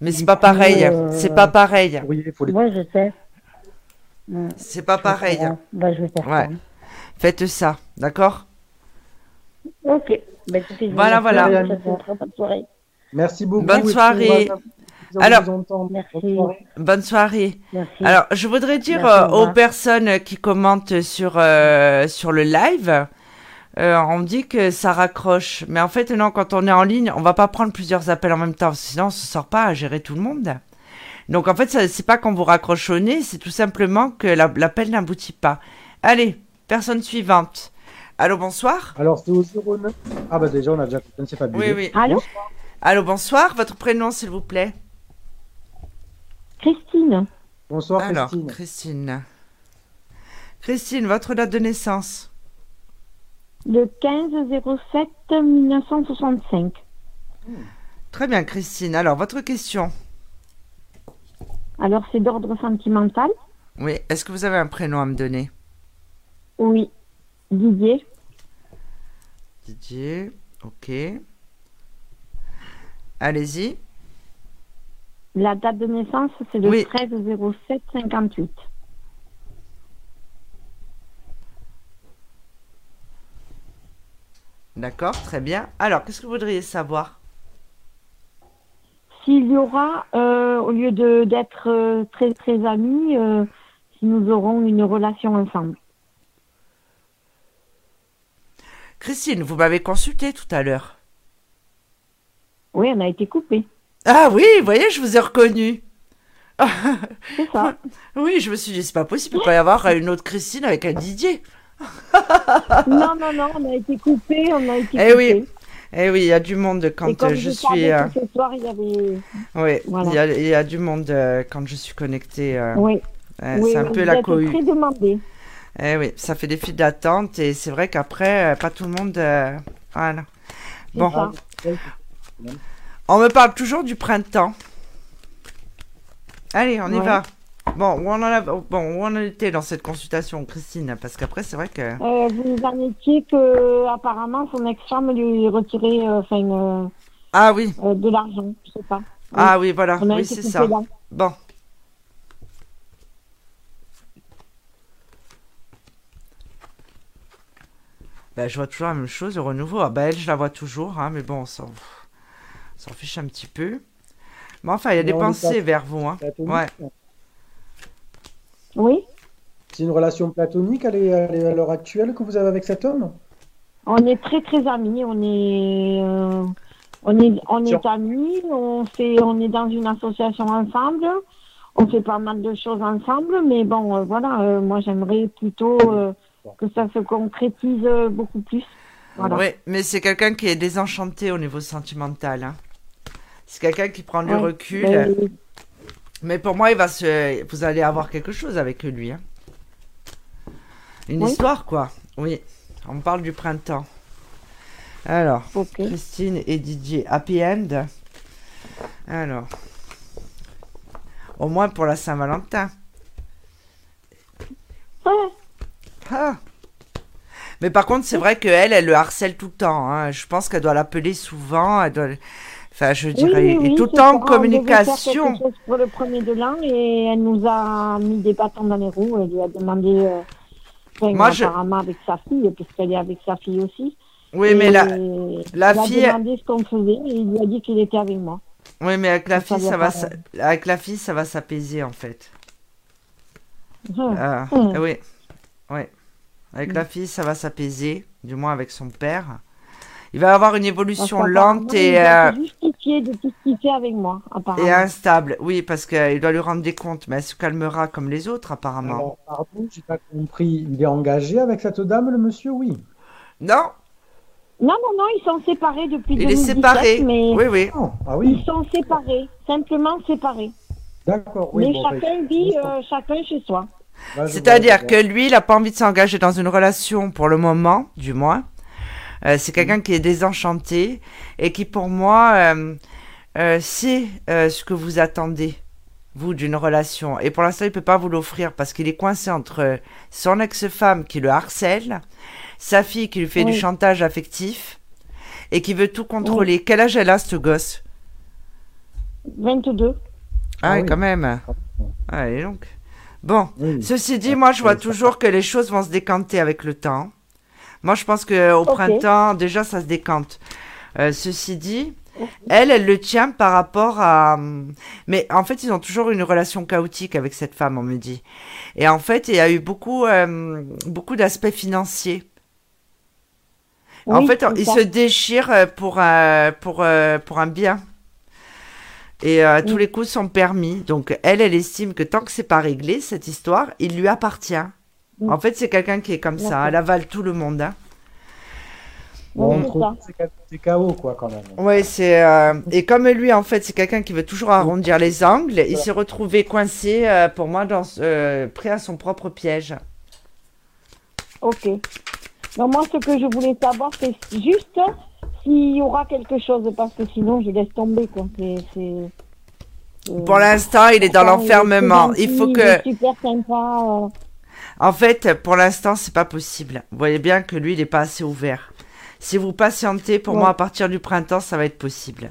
Mais c'est pas pareil. euh, C'est pas pareil. Courrier, faut les... Moi, je sais. Mm. C'est pas pareil. Bah, je vais faire Ouais. Faites ça, d'accord? Ça. Ok. Bah, Voilà, voilà. Bonne soirée. Merci beaucoup. Bonne soirée. Alors-. Merci. Bonne soirée. Bonne soirée. Merci. Alors, je voudrais dire Merci, euh, au aux personnes qui commentent sur, euh, sur le live, euh, on dit que ça raccroche. Mais en fait, non, quand on est en ligne, on va pas prendre plusieurs appels en même temps. Sinon, on se sort pas à gérer tout le monde. Donc, en fait, ça- c'est pas qu'on vous raccroche au nez, c'est tout simplement que la- l'appel n'aboutit pas. Allez, personne suivante. Allô, bonsoir Alors, c'est au 09. Ah, bah déjà, on a déjà. C'est fabuleux. Oui, oui. Allô Allô, bonsoir. Votre prénom, s'il vous plaît Christine Bonsoir, Alors, Christine. Christine. Christine, votre date de naissance Le 15-07-1965. Très bien, Christine. Alors, votre question Alors, c'est d'ordre sentimental Oui, est-ce que vous avez un prénom à me donner? Oui. Didier Didier, ok. Allez-y. La date de naissance, c'est le Oui. 13-07-58. D'accord, très bien. Alors, qu'est-ce que vous voudriez savoir? S'il y aura, euh, au lieu de d'être euh, très très amis, euh, si nous aurons une relation ensemble. Christine, vous m'avez consulté tout à l'heure. Oui, on a été coupés. Ah oui, vous voyez, je vous ai reconnu. C'est ça. Oui, je me suis dit, c'est pas possible, il peut pas y avoir une autre Christine avec un Didier. non, non, non, on a été coupés, on a été Eh oui, Eh oui, il y a du monde quand euh, je suis. euh, ce soir, il y avait... Oui, Voilà. il y, a, il y a du monde euh, quand je suis connectée. euh, Oui, euh, oui, c'est un peu la cohue. très demandé. Eh oui, ça fait des files d'attente et c'est vrai qu'après, pas tout le monde. Voilà. C'est Bon, ça. on me parle toujours du printemps. Allez, on y va. Bon, où on en a... bon, où on en était dans cette consultation, Christine Parce qu'après, c'est vrai que. Euh, vous en étiez que apparemment son ex-femme lui retirait euh, enfin, euh, Ah oui, euh, de l'argent, je sais pas. ah oui, voilà, oui, c'est ça. là. Bon. Ben, je vois toujours la même chose, le renouveau. Ah, ben, elle, je la vois toujours, hein, mais bon, on s'en fiche un petit peu. Mais enfin, il y a des pensées vers vous, hein. Ouais. Oui, C'est une relation platonique à l'heure actuelle que vous avez avec cet homme? On est très très amis, on est euh, on est on est amis, on fait on est dans une association ensemble, on fait pas mal de choses ensemble, mais bon euh, voilà, euh, moi j'aimerais plutôt euh, que ça se concrétise beaucoup plus. Voilà. Oui, mais c'est quelqu'un qui est désenchanté au niveau sentimental. hein. C'est quelqu'un qui prend du Ouais. recul. Ben, Mais pour moi, il va se... vous allez avoir quelque chose avec lui. hein. Une Oui. histoire, quoi. Oui. On parle du printemps. Alors. Christine et Didier, happy end. Alors, au moins pour la Saint-Valentin. Ah. Mais par contre, c'est vrai qu'elle, elle le harcèle tout le temps. hein. Je pense qu'elle doit l'appeler souvent. Elle doit Enfin, je dirais, oui, oui, et tout en communication. chose pour le premier de l'an et elle nous a mis des bâtons dans les roues. Elle lui a demandé, euh, enfin, Moi, je- apparemment avec sa fille, puisqu'elle est avec sa fille aussi. Oui, Et mais la, la elle fille- a demandé ce qu'on faisait et il lui a dit qu'il était avec moi. oui, mais avec la fille, ça va, s'a- avec la fille, ça va s'apaiser en fait. Hum. Euh, Hmm. Oui, oui. Avec la fille, ça va s'apaiser, du moins avec son père. Il va avoir une évolution lente et, Il doit euh, se justifier de tout ce qu'il fait avec moi, apparemment. et instable. Oui, parce qu'il doit lui rendre des comptes, mais elle se calmera comme les autres apparemment. Alors, pardon, j'ai pas compris. Il est engagé avec cette dame, le monsieur, oui. Non, Non, non, non, ils sont séparés depuis il est 2017, séparé. mais Oui, oui. Ah ils oui, sont séparés, simplement séparés. d'accord. Oui, mais bon, chacun ben, vit euh, chacun chez soi. C'est-à-dire que lui, il n'a pas envie de s'engager dans une relation pour le moment, du moins. Euh, c'est quelqu'un qui est désenchanté et qui, pour moi, euh, euh, sait ce que vous attendez, vous, d'une relation. Et pour l'instant, il ne peut pas vous l'offrir parce qu'il est coincé entre son ex-femme qui le harcèle, sa fille qui lui fait du chantage affectif et qui veut tout contrôler. Quel âge elle a, ce gosse? 22. Ah, Ah oui, quand même. Ah, donc. Bon. Oui. Ceci dit, moi, je vois toujours que les choses vont se décanter avec le temps. Moi, je pense que au Ok. printemps, déjà, ça se décante. Euh, ceci dit, elle, elle le tient par rapport à. Mais en fait, ils ont toujours une relation chaotique avec cette femme, on me dit. Et en fait, il y a eu beaucoup, euh, beaucoup d'aspects financiers. en fait, ils ça. se déchirent euh, pour, euh, pour, euh, pour un bien. Et tous les coups sont permis. Donc, elle, elle estime que tant que c'est pas réglé, cette histoire, il lui appartient. En fait, c'est quelqu'un qui est comme ça. Elle avale tout le monde. Hein. Bon, c'est KO, quoi, quand même. Ouais, c'est euh, et comme lui en fait, c'est quelqu'un qui veut toujours arrondir les angles. Il s'est retrouvé coincé euh, pour moi dans euh, prêt à son propre piège. Ok. Donc moi, ce que je voulais savoir, c'est juste s'il y aura quelque chose, parce que sinon, je laisse tomber. Quoi. C'est, Pour l'instant, il est dans l'enfermement. Il faut que, il est super sympa. En fait, pour l'instant, c'est pas possible. Vous voyez bien que lui, il est pas assez ouvert. Si vous patientez, pour Ouais. moi, à partir du printemps, ça va être possible.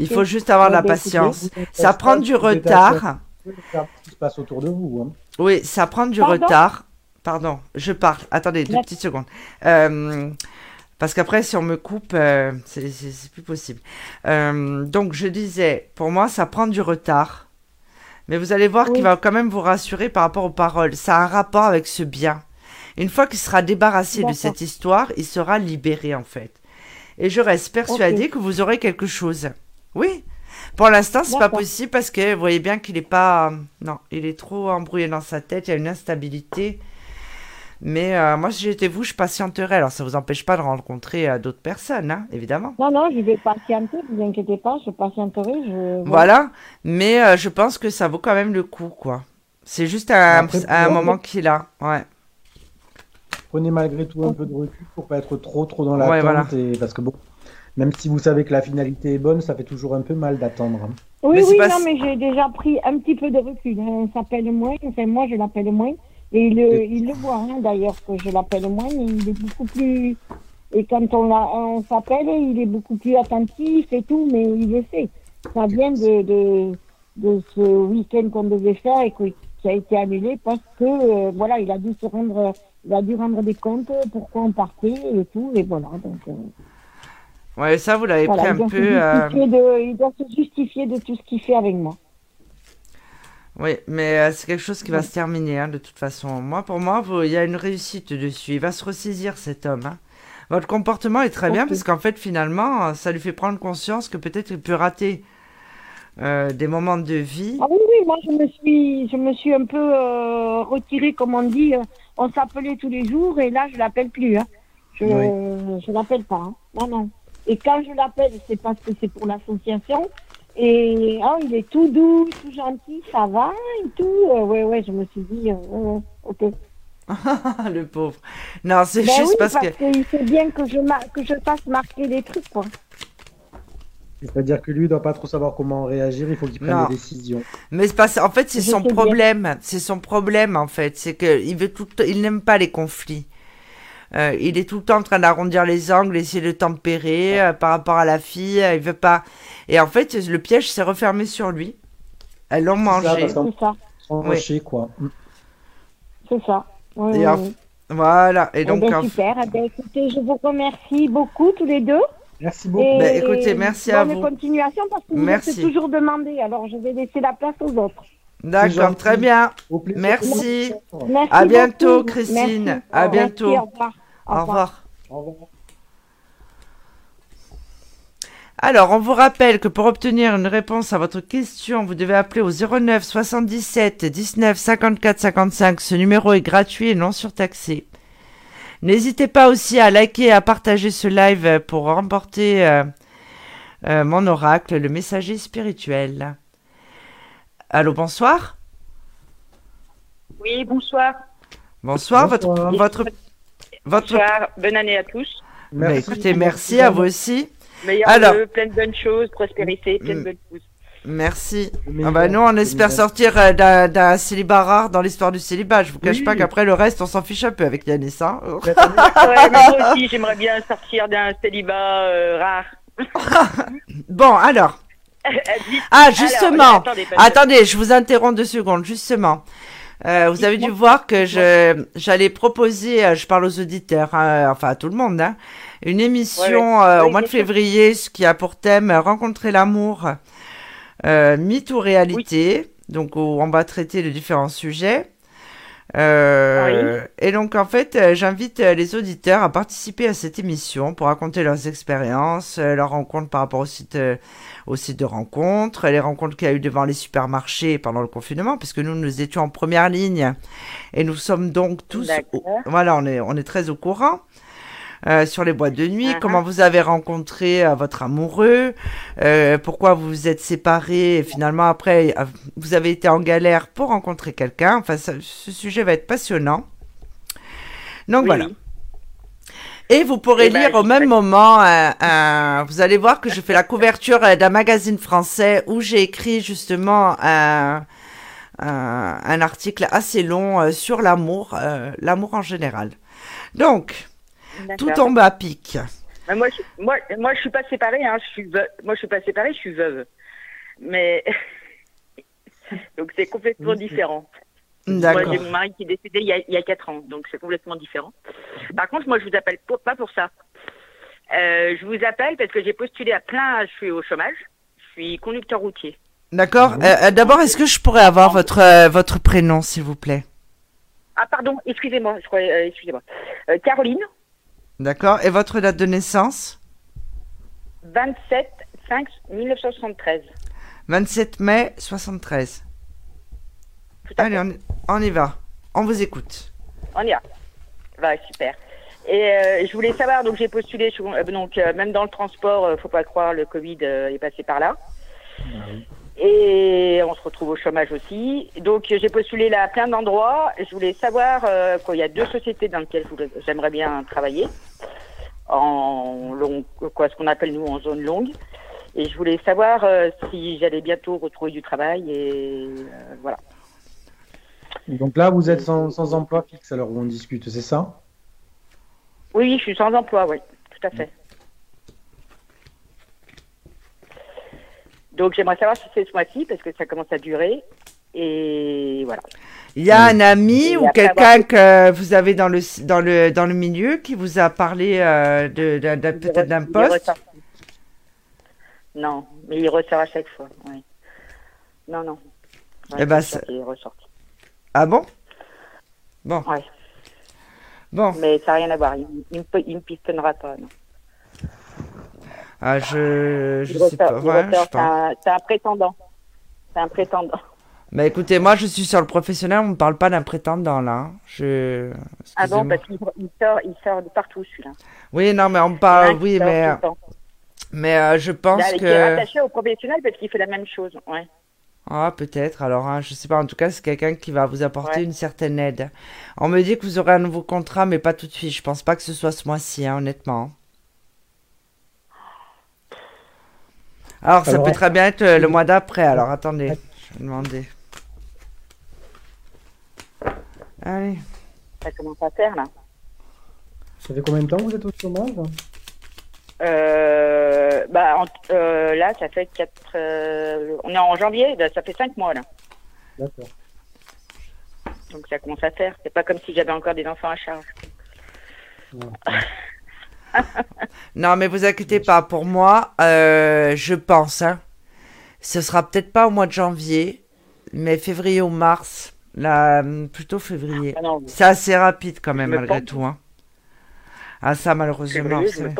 Il faut juste avoir de la bah, patience. Ça prend du retard. cheval, vous êtes à ce qui se passe autour de vous. Hein. Oui, ça prend du Pardon retard. Pardon, je parle. Attendez, deux petites secondes. Euh, parce qu'après, si on me coupe, euh, c'est c'est- c'est plus possible. Euh, donc, je disais, pour moi, ça prend du retard. Mais vous allez voir Oui. qu'il va quand même vous rassurer par rapport aux paroles. Ça a un rapport avec ce bien. Une fois qu'il sera débarrassé de cette histoire, il sera libéré, en fait. Et je reste persuadée que vous aurez quelque chose. Oui. Pour l'instant, c'est pas possible parce que vous voyez bien qu'il est pas. Non, il est trop embrouillé dans sa tête. Il y a une instabilité. Mais euh, moi, si j'étais vous, je patienterais. Alors, ça vous empêche pas de rencontrer euh, d'autres personnes, hein, évidemment. Non, non, je vais patienter, ne vous inquiétez pas, je patienterai. Je... Voilà. Mais euh, je pense que ça vaut quand même le coup, quoi. C'est juste un, Après, un pour- moment qu'il a. Ouais. Prenez malgré tout un peu de recul pour pas être trop trop dans l'attente. Ouais, voilà. et... Parce que bon, même si vous savez que la finalité est bonne, ça fait toujours un peu mal d'attendre. hein. Oui, Mais oui, pas- non, mais j'ai déjà pris un petit peu de recul. hein. On s'appelle moins, enfin moi je l'appelle moins. Et il, le- il le voit hein, d'ailleurs que je l'appelle moins, mais il est beaucoup plus. Et quand on, s'appelle, il est beaucoup plus attentif et tout, mais il le sait. Ça vient de, de, de ce week-end qu'on devait faire et que- qui a été annulé parce que euh, voilà, il a dû se rendre, il a dû rendre des comptes pourquoi on partait et tout, et voilà. Donc, euh, Ouais, ça, vous l'avez voilà, pris un peu. euh, de, il doit se justifier de tout ce qu'il fait avec moi. Oui, mais euh, c'est quelque chose qui va se terminer, hein, de toute façon. Moi, pour moi, il y a une réussite dessus. Il va se ressaisir, cet homme. hein. Votre comportement est très bien parce qu'en fait, finalement, euh, ça lui fait prendre conscience que peut-être il peut rater euh, des moments de vie. Ah oui, oui, moi je me suis, je me suis un peu euh, retirée, comme on dit. euh, On s'appelait tous les jours et là je l'appelle plus. Hein. Je, Oui. je l'appelle pas. hein. Non, non. Et quand je l'appelle, c'est parce que c'est pour l'association. Et ah, il est tout doux, tout gentil, ça va et tout. Euh, ouais, ouais, je me suis dit, euh, ok. le pauvre. Non, c'est Ben juste oui, parce, parce que. qu'il sait bien que je, mar- que je fasse marquer des trucs, quoi. C'est-à-dire que lui, il doit pas trop savoir comment réagir, il faut qu'il prenne Non. des décisions. Mais c'est pas. En fait, c'est son problème. C'est son problème, en fait. C'est que il veut tout. Il n'aime pas les conflits. Euh, il est tout le temps en train d'arrondir les angles, essayer de tempérer euh, par rapport à la fille. euh, il veut pas. Et en fait, le piège s'est refermé sur lui. Elles l'ont mangé. C'est ça. Oui. lâcher, quoi. C'est ça. Oui, Et oui, en- oui. Voilà. Et Eh donc, ben, en- super. Eh ben, écoutez, je vous remercie beaucoup tous les deux. Merci beaucoup. Et Ben, écoutez, merci à bonne vous. continuation parce que vous Merci. êtes toujours demandé. Alors, je vais laisser la place aux autres. D'accord, très bien. Au plaisir. Merci. Merci À bientôt, beaucoup. Christine. Merci. À Merci, bientôt. au revoir. Au revoir. Au revoir. Alors, on vous rappelle que pour obtenir une réponse à votre question, vous devez appeler au 09 77 19 54 55. Ce numéro est gratuit et non surtaxé. N'hésitez pas aussi à liker et à partager ce live pour remporter euh, euh, mon oracle, le messager spirituel. Allô, bonsoir. Oui, bonsoir. Bonsoir, votre, Bonsoir. votre, votre, Bonsoir. Bonne année à tous. Bah, écoutez, merci à vous aussi. Alors- vœux, plein de bonnes choses, prospérité, plein de Mm. bonnes choses. Merci. Ah bah nous, on espère sortir euh, d'un d'un célibat rare dans l'histoire du célibat. Je vous cache Oui. pas qu'après le reste, on s'en fiche un peu avec Yanis. Hein Ouais, mais moi aussi, j'aimerais bien sortir d'un célibat euh, rare. bon, alors. Ah, justement. Alors, attendez, je vous interromps deux secondes, justement. Euh, vous avez dû voir que je j'allais proposer, euh, je parle aux auditeurs, hein, enfin à tout le monde, hein, une émission Ouais, ouais. euh, au mois de février, ce qui a pour thème euh, rencontrer l'amour, euh, mythe ou réalité, donc où on va traiter de différents sujets. Euh, Et donc en fait, euh, j'invite euh, les auditeurs à participer à cette émission pour raconter leurs expériences, leurs rencontres par rapport au site, au site de rencontres, les rencontres qu'il y a eu devant les supermarchés pendant le confinement, puisque nous nous étions en première ligne. Et nous sommes donc tous, au- voilà, on est, on est très au courant. Euh, sur les boîtes de nuit, Uh-huh. comment vous avez rencontré euh, votre amoureux, euh, pourquoi vous vous êtes séparés et finalement après euh, vous avez été en galère pour rencontrer quelqu'un. Enfin, ça- ce sujet va être passionnant. Donc Oui, voilà. Et vous pourrez Eh ben, lire au même moment, euh, vous allez voir que je fais la couverture euh, d'un magazine français où j'ai écrit justement un, un, article assez long euh, sur l'amour, euh, l'amour en général. Donc, tout à pic. Mais moi, je, moi, moi, je suis pas séparée. Hein, je suis veuve. Moi, je suis pas séparée. Je suis veuve. Mais donc c'est complètement différent. Moi, j'ai mon mari qui est décédé il y a, il y a 4 ans, donc c'est complètement différent. Par contre, moi, je vous appelle pour- pas pour ça. Euh, je vous appelle parce que j'ai postulé à plein. Je suis au chômage. Je suis conducteur routier. D'accord. Euh, euh, D'abord, est-ce que je pourrais avoir votre, euh, votre prénom, s'il vous plaît? Ah, pardon. Excusez-moi. Euh, excusez-moi. Euh, Caroline, D'accord. Et votre date de naissance? 27 5 1973. 27 mai 73. Tout à Allez, fait. on, y- on y va. On vous écoute. On y va. Va, super. Et euh, je voulais savoir, donc j'ai postulé, je- euh, donc euh, même dans le transport, euh, faut pas croire, le Covid euh, est passé par là. Et on se retrouve au chômage aussi. Donc j'ai postulé là à plein d'endroits. Je voulais savoir, euh, quoi, il y a deux sociétés dans lesquelles j'aimerais bien travailler, en long, quoi, ce qu'on appelle nous en zone longue. Et je voulais savoir euh, si j'allais bientôt retrouver du travail et euh, voilà. Donc là, vous êtes sans, sans emploi fixe alors où on discute, c'est ça? Oui, je suis sans emploi, oui, tout à fait. Donc j'aimerais savoir si c'est ce mois-ci parce que ça commence à durer. Et voilà. Il y a un ami Et ou quelqu'un que vous avez dans le, dans le, dans le milieu qui vous a parlé euh, de, peut-être d'un Il poste? Non, mais il ressort à chaque fois. Oui. Non, non. Ouais, Eh ben, c'est- qu'il est ressorti. Ah bon? Bon. Ouais. Bon. Mais ça n'a rien à voir. Il, il, me, il me pistonnera pas. Non. Ah, je, je Il sais pas. il Ouais, c'est un, prétendant. C'est un prétendant. Bah écoutez, moi je suis sur le professionnel, on ne parle pas d'un prétendant là. Je. Ah bon, parce qu'il il sort, il sort de partout celui-là. Oui, non, mais on Il parle. qui Oui, mais, temps. mais euh, je pense Là, Qui est que. rattaché au professionnel parce qu'il fait la même chose. Ouais. Ah, peut-être. Alors, hein, je sais pas. En tout cas, c'est quelqu'un qui va vous apporter Ouais. une certaine aide. On me dit que vous aurez un nouveau contrat, mais pas tout de suite. Je pense pas que ce soit ce mois-ci, hein, honnêtement. Alors, ça Alors, peut très bien être euh, le mois d'après. Alors, attendez. Je vais demander. Allez. Ça commence à faire là. Ça fait combien de temps que vous êtes au chômage? Euh, bah, en- euh, là, ça fait 4. on est en janvier, ça fait 5 mois là. D'accord. Donc ça commence à faire. C'est pas comme si j'avais encore des enfants à charge. Non, mais vous inquiétez pas, pour moi, euh, je pense, hein, ce sera peut-être pas au mois de janvier, mais février ou mars, là, hum, plutôt février. Ah non, C'est assez rapide quand même, me malgré tout. Hein. Ah, ça, malheureusement. février.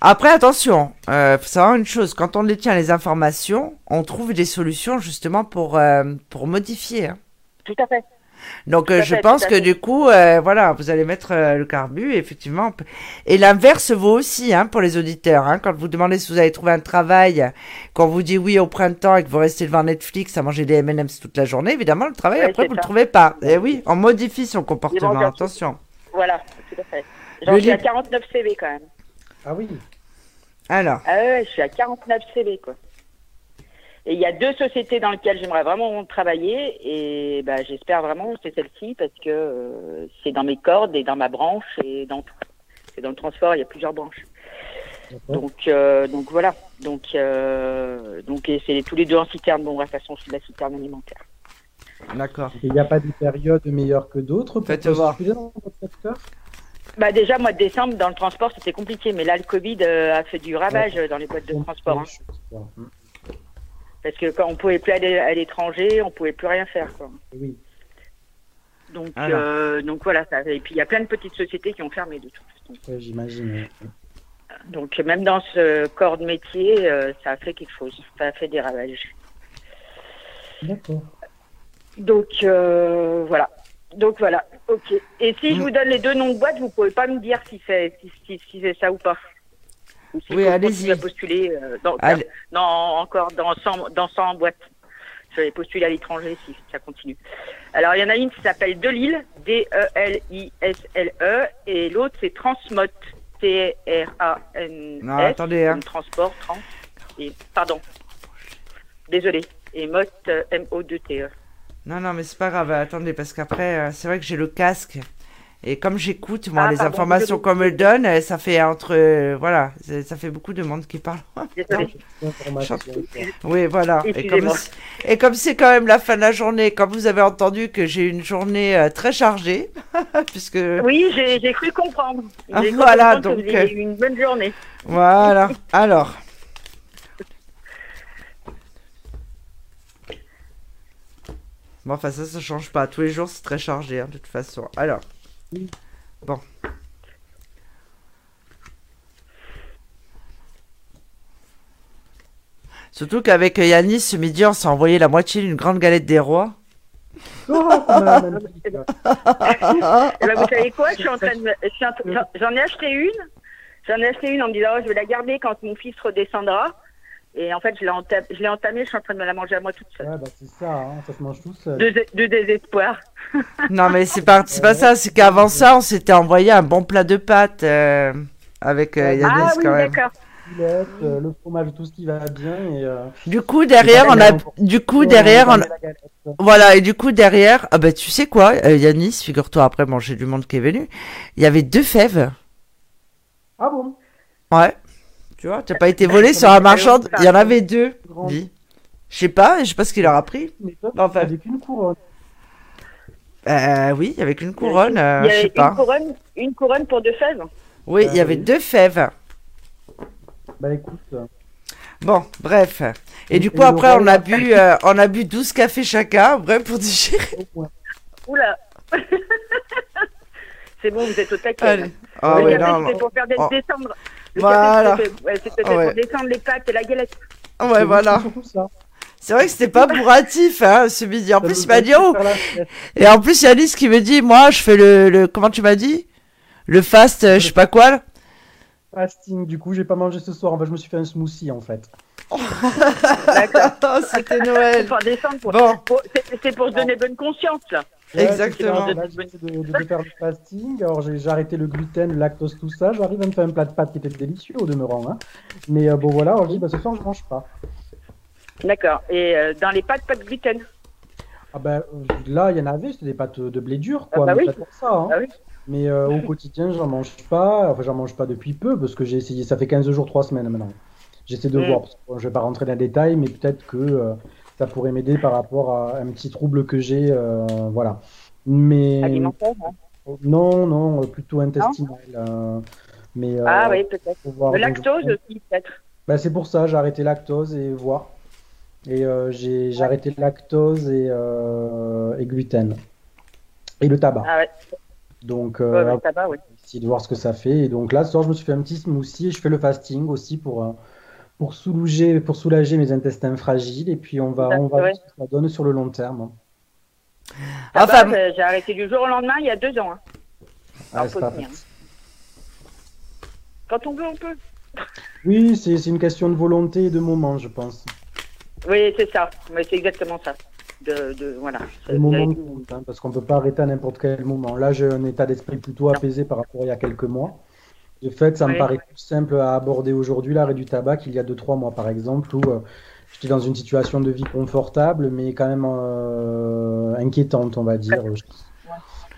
Après, attention, euh, faut savoir une chose, quand on détient les informations, on trouve des solutions justement pour, euh, pour modifier. hein. Tout à fait. Donc, euh, je fait, pense que du coup, euh, voilà, vous allez mettre euh, le carbu, effectivement. Et l'inverse vaut aussi hein, pour les auditeurs. Hein, quand vous demandez si vous avez trouvé un travail, quand vous dit oui au printemps et que vous restez devant Netflix à manger des M&M's toute la journée, évidemment, le travail, Ouais, après, vous ne le trouvez pas. Et oui, on modifie son comportement, attention. Voilà, tout à fait. J'en suis à livre- 49 CV quand même. Ah oui. Alors, Ah ouais, je suis à 49 CV quoi. Et il y a deux sociétés dans lesquelles j'aimerais vraiment travailler et bah, j'espère vraiment que c'est celle-ci parce que euh, c'est dans mes cordes et dans ma branche et dans tout. C'est dans le transport, il y a plusieurs branches. Donc, euh, donc voilà. Donc, euh, donc et c'est tous les deux en citerne. Bon, bref, de toute façon, je suis de la citerne alimentaire. d'accord. Et Il n'y a pas des périodes meilleures que d'autres Faites voir. postuler dans votre secteur? Bah déjà, mois de décembre, dans le transport, c'était compliqué. Mais là, le Covid euh, a fait du ravage dans les boîtes de transport. hein. Parce que quand on pouvait plus aller à l'étranger, on pouvait plus rien faire. Quoi. Oui. Donc, Alors. euh, donc voilà. Ça, et puis il y a plein de petites sociétés qui ont fermé de toute façon. Ouais, J'imagine. oui. Donc même dans ce corps de métier, euh, ça a fait quelque chose. Ça a fait des ravages. D'accord. Donc euh, voilà. Donc voilà. Ok. Et si je Mm. vous donne les deux noms de boîtes, vous pouvez pas me dire si c'est si, si, si c'est ça ou pas. Ou si Oui, allez-y. à postuler euh, dans, Allez. dans encore dans 100 dans 100 boîtes. Je vais postuler à l'étranger si ça continue. Alors il y en a une qui s'appelle Delille, D E E et l'autre c'est Transmot, T R A N Non, attendez, hein. transport, trans et pardon. Désolé. Et Mot euh, M O 2 T E. Non, non, mais c'est pas grave. Attendez, parce qu'après, euh, c'est vrai que j'ai le casque. Et comme j'écoute, moi, Ah, les pardon, informations qu'on me donne, euh, ça fait entre. euh, voilà, ça fait beaucoup de monde qui parle. Oui, voilà. Et comme, c'est- et comme c'est quand même la fin de la journée, comme vous avez entendu que j'ai une journée euh, très chargée, puisque. Oui, j'ai j'ai cru comprendre. J'ai Ah, cru voilà, comprendre donc, euh, eu une bonne journée. Voilà. Alors. Bon, enfin, ça, ça change pas. Tous les jours, c'est très chargé, hein, de toute façon. Alors. Bon. Surtout qu'avec Yanis, ce midi, on s'est envoyé la moitié d'une grande galette des rois. Oh, vous savez quoi de J'en ai acheté une. J'en ai acheté une en me disant oh, je vais la garder quand mon fils redescendra. Et en fait, je l'ai entamée, je suis en train de me la manger à moi toute seule. Ouais, bah, c'est ça, hein, ça se mange tout seul. De, de désespoir. Non, mais c'est pas, ça. C'est qu'avant ça, on s'était envoyé un bon plat de pâtes euh, avec euh, Yanis ah oui, quand même. d'accord. Euh, le fromage, tout ce qui va bien. Et, euh, Du coup, derrière, on a, du coup, derrière, on. Voilà, et du coup, derrière, ah bah, tu sais quoi, euh, Yanis, figure-toi, après manger du monde qui est venu, il y avait deux fèves. Ah bon? Ouais. Tu vois, t'as pas été volé sur un marchand, il y en avait deux. Dis. Je sais pas, je sais pas ce qu'il leur a pris. Mais toi, Enfin. avec une couronne. Euh, oui, il y avait qu'une couronne, euh, Il y je avait sais une pas. couronne, une couronne pour deux fèves. Oui, il y Euh, avait oui. deux fèves. Bah écoute, euh, Bon, bref. Et du Et coup, après, on a bu, euh, on a bu 12 cafés chacun, bref, pour digérer. moins. Oula. C'est bon, vous êtes au taquet. Allez. Ah non, non. pour faire des- Oh. descendre. Le Voilà. c'était- ouais, Ah ouais. pour descendre les pâtes et la galette. Ouais, C'est voilà. C'est vrai que c'était pas bourratif, hein, ce midi. En Ça plus, il m'a a dit, fait oh. Et en plus, Yanis qui me dit, moi, je fais le, le comment tu m'as dit? Le fast, euh, je sais pas quoi. Fasting, du coup, j'ai pas mangé ce soir. Enfin, je me suis fait un smoothie en fait. D'accord. C'était Noël. Pour descendre. Pour... Bon, pour- c'est- pour se donner bonne conscience, là. Ouais, Exactement. Là, de, de, de faire du fasting. Alors, j'ai arrêté le gluten, le lactose, tout ça. J'arrive à me faire un plat de pâtes qui était délicieux au demeurant. Hein. Mais euh, bon, voilà, alors, je dis, bah, ce soir, je mange pas. D'accord. Et euh, dans les pâtes, pas de gluten? Ah ben, là, il y en avait, c'était des pâtes de blé dur, quoi. Ah bah mais oui. pas pour ça. Hein. Ah oui. Mais euh, au quotidien, j'en mange pas. Enfin, j'en mange pas depuis peu parce que j'ai essayé. Ça fait 15 jours, 3 semaines maintenant. J'essaie de Mm. voir. Parce que, bon, je vais pas rentrer dans les détails, mais peut-être que euh, ça pourrait m'aider par rapport à un petit trouble que j'ai. euh, voilà. Mais Alimentaire. hein. non, non, euh, plutôt intestinal. mais Ah oui, peut-être. Le Donc, lactose aussi, peut-être. bah, c'est pour ça, j'ai arrêté lactose et voir. Et j'ai j'ai arrêté lactose et, et gluten. Et le tabac. Ah ouais, Donc, ouais, euh, le tabac, oui. essayer de voir ce que ça fait. Et donc là, ce soir, je me suis fait un petit smoothie et je fais le fasting aussi pour, pour, soulager, pour soulager mes intestins fragiles. Et puis, on va, on va Ouais. voir ce que ça donne sur le long terme. Enfin, euh, j'ai arrêté du jour au lendemain il y a deux ans. hein. Ah, pas. Quand on veut, on peut. Oui, c'est c'est une question de volonté et de moment, je pense. Oui, c'est ça. Mais c'est exactement ça. De, de, voilà. Le moment compte, hein, parce qu'on peut pas arrêter à n'importe quel moment. Là, j'ai un état d'esprit plutôt apaisé par rapport à il y a quelques mois. De fait, ça me paraît plus simple à aborder aujourd'hui l'arrêt du tabac qu'il y a 2-3 mois, par exemple, où euh, j'étais dans une situation de vie confortable, mais quand même euh, inquiétante, on va dire.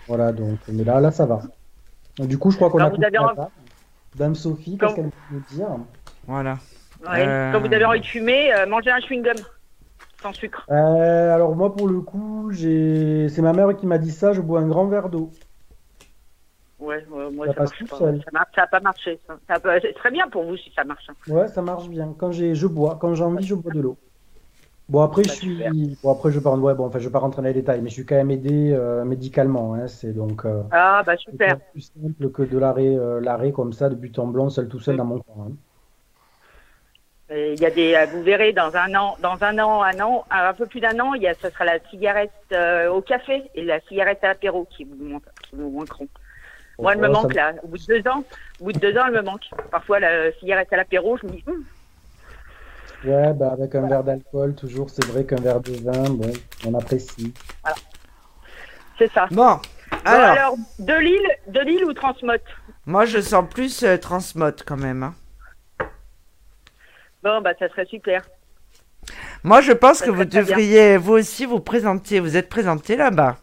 Voilà, donc, mais là, là, ça va. Du coup, je crois qu'on a vous avez envie-. Dame Sophie, qu'est-ce qu'elle veut nous dire? Voilà. Ouais. Euh, Quand vous avez envie de fumer, euh, mangez un chewing-gum sans sucre. Euh, alors moi, pour le coup, j'ai... c'est ma mère qui m'a dit ça, je bois un grand verre d'eau. Ouais, ouais, moi, Ça marche pas. seul. Ça n'a ça a pas marché. Ça. Ça peut- C'est très bien pour vous si ça marche. hein. Ouais, ça marche bien. Quand j'ai, je bois. Quand j'ai envie, je bois de l'eau. Bon après, je Bah, suis, bon après, je parle, ouais, bon, enfin, je vais pas rentrer dans les détails, mais je suis quand même aidé euh, médicalement. Hein, c'est donc euh, Ah, bah super. plus simple que de l'arrêt, euh, l'arrêt comme ça, de but en blanc, seul tout seul dans mon coin. hein. Il y a des, vous verrez dans un an, dans un an, un an, un peu plus d'un an, il y a, ce sera la cigarette au café et la cigarette à l'apéro qui vous, qui vous manqueront. Moi, elle me Oh, ça manque là. Au bout de deux ans, au bout de deux ans, elle me manque. Parfois, la cigarette à l'apéro, je me dis, Hum, Ouais, bah avec un verre d'alcool, toujours, c'est vrai qu'un verre de vin, bon, on apprécie. c'est ça. Bon, Bon, alors, alors, de Lille, de Lille ou Transmote moi je sens plus euh, transmode quand même. hein. Bon, bah, ça serait super. Moi je pense Ça que vous bien. devriez vous aussi vous présenter. Vous êtes présenté là-bas.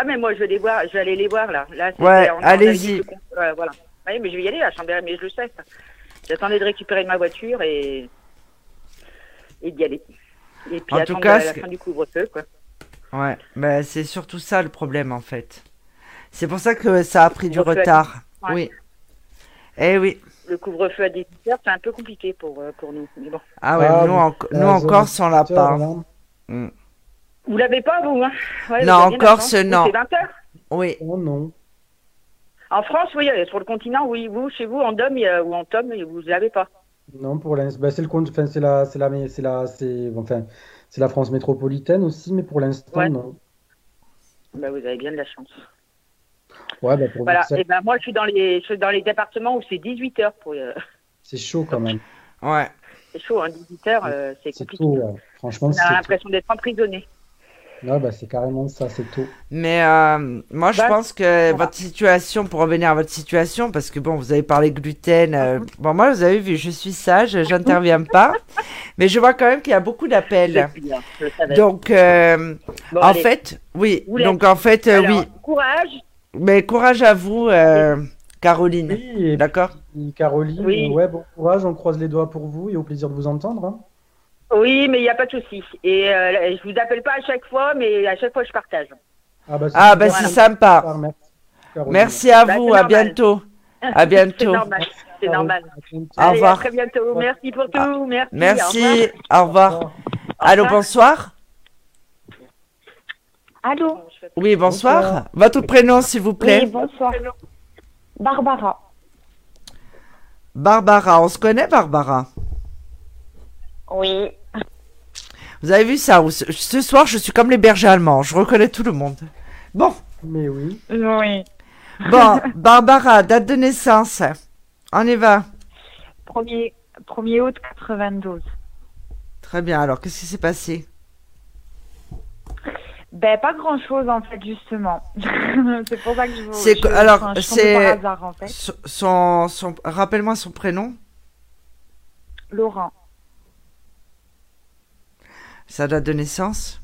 Ah, mais moi, je vais les voir, je vais aller les voir là. Ouais, allez-y. ouais, voilà. Oui, mais je vais y aller à Chambéry, mais je le sais. J'attendais de récupérer ma voiture et, et d'y aller. Et puis En tout attendre cas, la, fin du couvre-feu, quoi. Ouais, bah, c'est surtout ça le problème en fait. C'est pour ça que ça a pris du retard. Ouais. Oui. Eh oui. Le couvre-feu à 18h, c'est un peu compliqué pour, euh, pour nous. Mais bon. Ah ouais, Ah, nous, en, la nous en zone Corse, on l'a là. Vous l'avez pas, vous hein? Ouais, Non, en Corse, non. C'est 20h. Oui. Oh non. En France, oui, euh, sur le continent, oui. Vous, chez vous, en Dom ou en Tom, vous l'avez pas. Non, pour l'instant, bah, c'est le compte, enfin, c'est la, c'est la, c'est la, c'est, enfin, c'est la France métropolitaine aussi, mais pour l'instant, Ouais. non. Bah, vous avez bien de la chance. Ouais, bah, pour Voilà. Et ben moi, je suis dans les, je suis dans les départements où c'est 18 heures. Pour, euh, c'est chaud quand même. Ouais. c'est chaud, hein, 18 heures, euh, c'est C'est compliqué. tôt, ouais. Franchement, On c'est a l'impression d'être emprisonné. Ouais, bah, c'est carrément ça, c'est tôt. Mais euh, moi, je Bah, pense que votre situation, pour revenir à votre situation, parce que bon, vous avez parlé gluten. euh, bon, moi, vous avez vu, je suis sage, j'interviens pas. Mais je vois quand même qu'il y a beaucoup d'appels. Donc, euh, Bon, en allez. fait, oui. Donc, en fait, euh, Alors, oui. Courage. Mais courage à vous, euh, Caroline. Oui, D'accord? Caroline, Oui. ouais, bon courage, on croise les doigts pour vous et au plaisir de vous entendre. hein. Oui, mais il n'y a pas de souci. Et euh, je vous appelle pas à chaque fois, mais à chaque fois, je partage. Ah, bah, Ah, bah, c'est sympa. Merci, à Bah, vous, c'est à normal. bientôt. À C'est bientôt. normal. C'est normal. à bientôt. Au Allez, revoir. À très bientôt. Merci pour tout. Merci. au revoir. Merci, au revoir. Allô, bonsoir Allô Oui, bonsoir. Bonsoir. Votre prénom, s'il vous plaît Oui, bonsoir. Barbara. Barbara, on se connaît, Barbara? Oui. Vous avez vu ça Ce soir, je suis comme les bergers allemands, je reconnais tout le monde. Bon, Mais oui. Oui. bon, Barbara, date de naissance. On y va. 1er, 1er août 92. Très bien, alors, qu'est-ce qui s'est passé? Ben, pas grand chose en fait, justement. c'est pour ça que je vous. C'est alors, c'est- par hasard en fait. Son, son, son- Rappelle-moi son prénom. Laurent, Sa date de naissance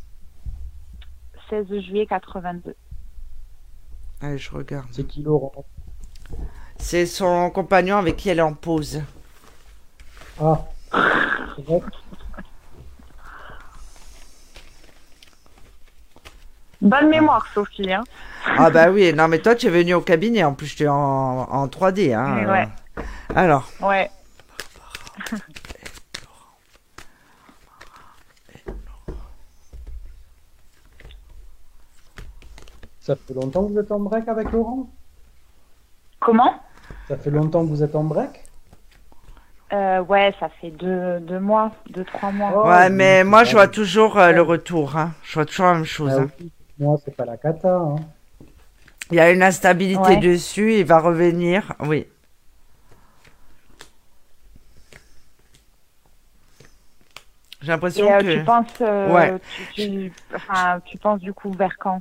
16 juillet 82. Allez, je regarde. C'est qui Laurent? C'est son compagnon avec qui elle est en pause. Ah. Bonne mémoire, Sophie. Hein. Ah bah oui, non mais toi tu es venu au cabinet, en plus je t'ai en, en 3D. Hein, Ouais. Alors, Ouais. Ça fait longtemps que vous êtes en break avec Laurent? Comment? Ça fait longtemps que vous êtes en break? Euh, Ouais, ça fait deux, deux mois, deux, trois mois. Oh, ouais, mais moi pas je vois toujours euh, le retour. Hein. Je vois toujours la même chose. Ah hein. Moi, c'est pas la cata. Hein. Il y a une instabilité Ouais. dessus, il va revenir. Oui. J'ai l'impression euh, que. tu penses, euh, Ouais. tu, tu- enfin, tu penses du coup vers quand?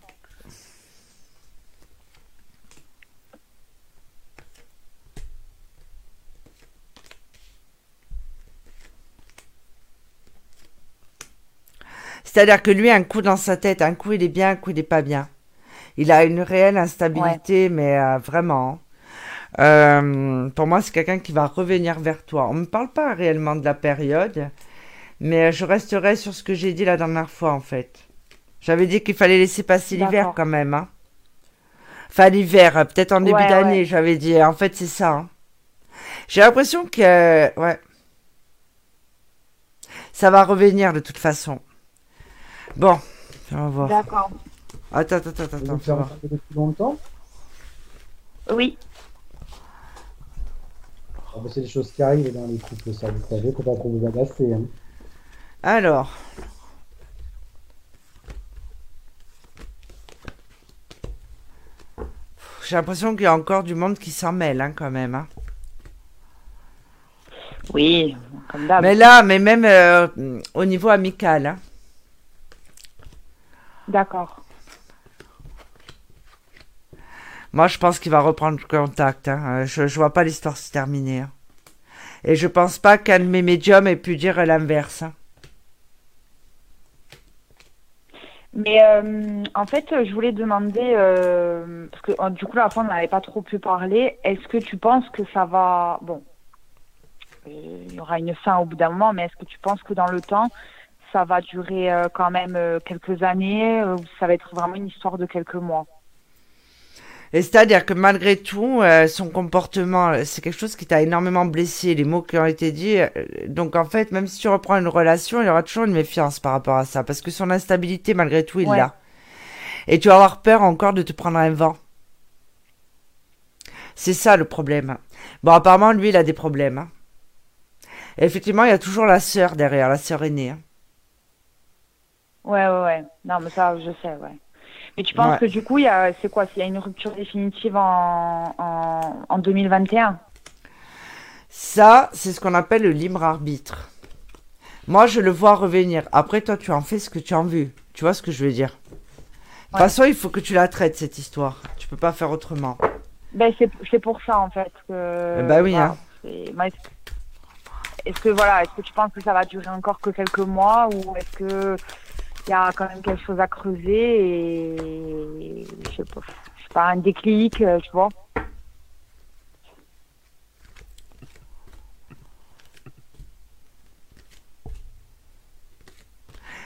C'est-à-dire que lui, un coup dans sa tête, un coup il est bien, un coup il est pas bien. Il a une réelle instabilité, mais euh, vraiment. Euh, pour moi, c'est quelqu'un qui va revenir vers toi. On ne me parle pas réellement de la période, mais je resterai sur ce que j'ai dit la dernière fois, en fait. J'avais dit qu'il fallait laisser passer l'hiver quand même. Hein. Enfin, l'hiver, peut-être en début Ouais, d'année, ouais. j'avais dit. En fait, c'est ça. hein. J'ai l'impression que... Ouais. Ça va revenir de toute façon. Bon, on va voir. D'accord. Attends, attends, attends, attends. ça va. longtemps Oui. Ah bah, C'est des choses qui arrivent dans les couples, ça, vous savez, faut pas trop vous agacer. Hein. Alors. J'ai l'impression qu'il y a encore du monde qui s'en mêle, hein, quand même. hein. Oui, comme d'hab. Mais là, mais même euh, au niveau amical. hein. D'accord. Moi, je pense qu'il va reprendre contact. hein. Euh, Je, je vois pas l'histoire se terminer. hein. Et je pense pas qu'un de mes médiums ait pu dire l'inverse. hein. Mais euh, en fait, je voulais demander, euh, parce que du coup, la fois, on n'avait pas trop pu parler. Est-ce que tu penses que ça va. Bon, il y aura une fin au bout d'un moment, mais est-ce que tu penses que dans le temps, ça va durer euh, quand même euh, quelques années euh, ou ça va être vraiment une histoire de quelques mois Et c'est-à-dire que malgré tout, euh, son comportement, euh, c'est quelque chose qui t'a énormément blessé, les mots qui ont été dits. euh, donc en fait, même si tu reprends une relation, il y aura toujours une méfiance par rapport à ça, parce que son instabilité, malgré tout, il Ouais. l'a. Et tu vas avoir peur encore de te prendre un vent. C'est ça le problème. Bon, apparemment, lui, il a des problèmes. hein. Et effectivement, il y a toujours la sœur derrière, la sœur aînée. Ouais, ouais, ouais. Non, mais ça, je sais, ouais. Mais tu penses Ouais. que du coup, c'est quoi S'il y a une rupture définitive en, en, en 2021 Ça, c'est ce qu'on appelle le libre arbitre. Moi, je le vois revenir. Après, toi, tu en fais ce que tu en veux. Tu vois ce que je veux dire? De toute façon, il faut que tu la traites, cette histoire. Tu peux pas faire autrement. Ben, c'est, pour ça, en fait. Que, Eh ben oui, voilà, hein. Est-ce que, voilà, est-ce que tu penses que ça va durer encore que quelques mois ou est-ce que il y a quand même quelque chose à creuser et, je sais pas, je sais pas, un déclic, euh, tu vois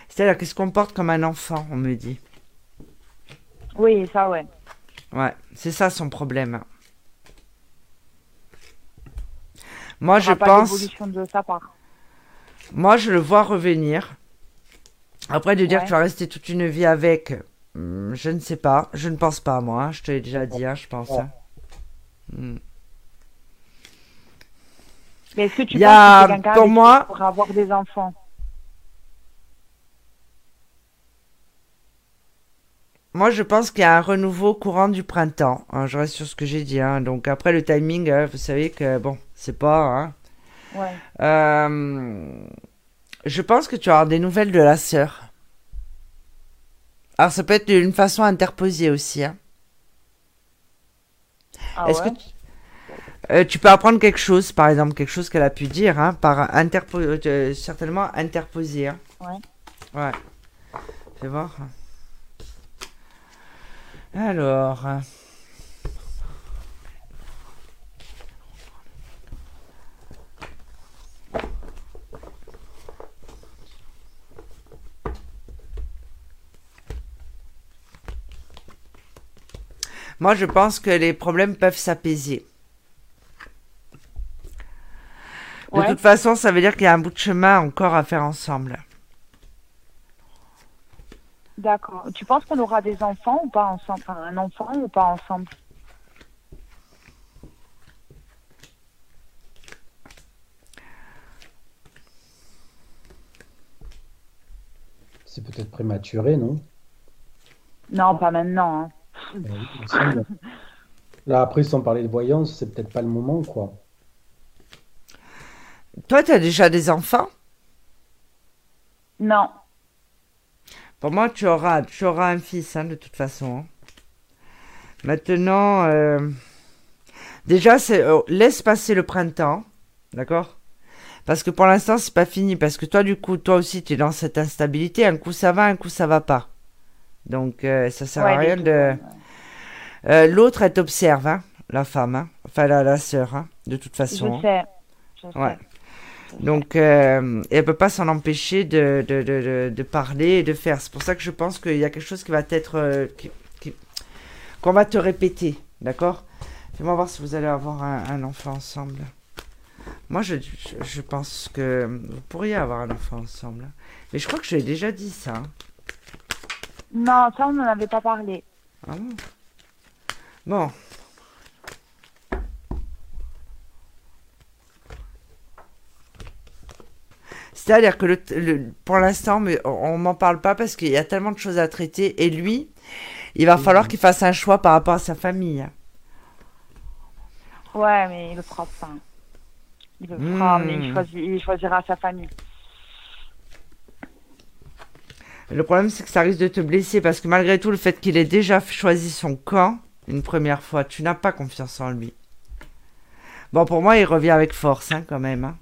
C'est-à-dire qu'il se comporte comme un enfant, on me dit. Oui, ça, ouais. Ouais, c'est ça son problème. Moi, je pas pense... de sa part. Moi, je le vois revenir. Après, de dire Ouais. que tu vas rester toute une vie avec, hum, je ne sais pas. Je ne pense pas, moi. hein. Je te l'ai déjà dit, hein, je pense. hein. Mais est-ce que tu y penses a, que pour moi- pourras avoir des enfants? Moi, je pense qu'il y a un renouveau courant du printemps. hein, je reste sur ce que j'ai dit. hein. Donc, après, le timing, vous savez que, bon, c'est pas... Ouais. Euh, je pense que tu auras des nouvelles de la sœur. Alors, ça peut être d'une façon interposée aussi. hein. Ah Est-ce ouais? que tu... Euh, tu peux apprendre quelque chose, par exemple, quelque chose qu'elle a pu dire, hein, par interpo... euh, certainement interposé. hein. Ouais. Ouais. Fais voir. Alors. Moi, je pense que les problèmes peuvent s'apaiser. De Ouais. toute façon, ça veut dire qu'il y a un bout de chemin encore à faire ensemble. D'accord. Tu penses qu'on aura des enfants ou pas ensemble? Enfin, un enfant ou pas ensemble? C'est peut-être prématuré, non? Non, pas maintenant. hein. Là, après, sans parler de voyance, c'est peut-être pas le moment, quoi. Toi, tu as déjà des enfants? Non. Pour moi, tu auras, tu auras un fils, hein, de toute façon. hein. Maintenant, euh, déjà, c'est, euh, laisse passer le printemps, d'accord? Parce que pour l'instant, c'est pas fini. Parce que toi, du coup, toi aussi, tu es dans cette instabilité. Un coup, ça va, un coup, ça va pas. Donc, euh, ça sert à rien de. Euh, L'autre, elle t'observe, hein, la femme, hein. enfin la, la sœur, hein, de toute Je façon. hein. sais. Je sais. Ouais. Donc, euh, elle peut pas s'en empêcher de, de, de, de, parler et de faire. C'est pour ça que je pense qu'il y a quelque chose qui va être. euh, qu'on va te répéter, d'accord? Fais-moi voir si vous allez avoir un, un enfant ensemble. Moi, je, je, je pense que vous pourriez avoir un enfant ensemble. Mais je crois que je l'ai déjà dit ça. Non, ça, on n'en avait pas parlé. Ah bon Bon. C'est-à-dire que le, le- pour l'instant, on, m'en parle pas parce qu'il y a tellement de choses à traiter. Et lui, il va falloir qu'il fasse un choix par rapport à sa famille. Ouais, mais il le fera pas. Il le fera, mais il, choisit, il choisira sa famille. Le problème, c'est que ça risque de te blesser parce que malgré tout, le fait qu'il ait déjà choisi son camp une première fois, tu n'as pas confiance en lui. Bon, pour moi, il revient avec force, hein, quand même. hein.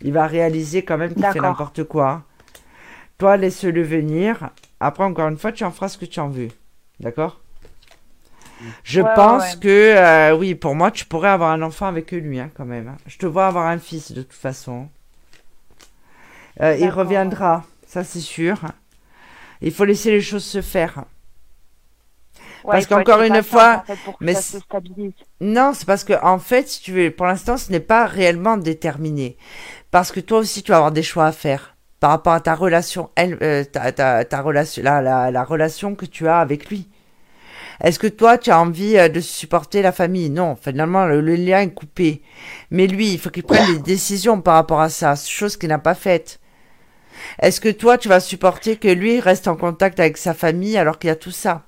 Il va réaliser quand même qu'il fait n'importe quoi. hein. Toi, laisse-le venir. Après, encore une fois, tu en feras ce que tu en veux. D'accord? Je Ouais, pense ouais. que, euh, oui, pour moi, tu pourrais avoir un enfant avec lui, hein, quand même. hein. Je te vois avoir un fils, de toute façon. Euh, il reviendra, ça c'est sûr. Il faut laisser les choses se faire. Ouais, Parce qu'encore une fois, en fait, pour que mais ça se. Non, c'est parce que en fait, si tu veux, pour l'instant, ce n'est pas réellement déterminé. Parce que toi aussi, tu vas avoir des choix à faire par rapport à ta relation, elle, euh, ta, ta, ta relation, la, la, la relation que tu as avec lui. Est-ce que toi, tu as envie euh, de supporter la famille? Non, finalement, le, le lien est coupé. Mais lui, il faut qu'il prenne des décisions par rapport à ça, chose qu'il n'a pas faite. Est-ce que toi, tu vas supporter que lui reste en contact avec sa famille alors qu'il y a tout ça?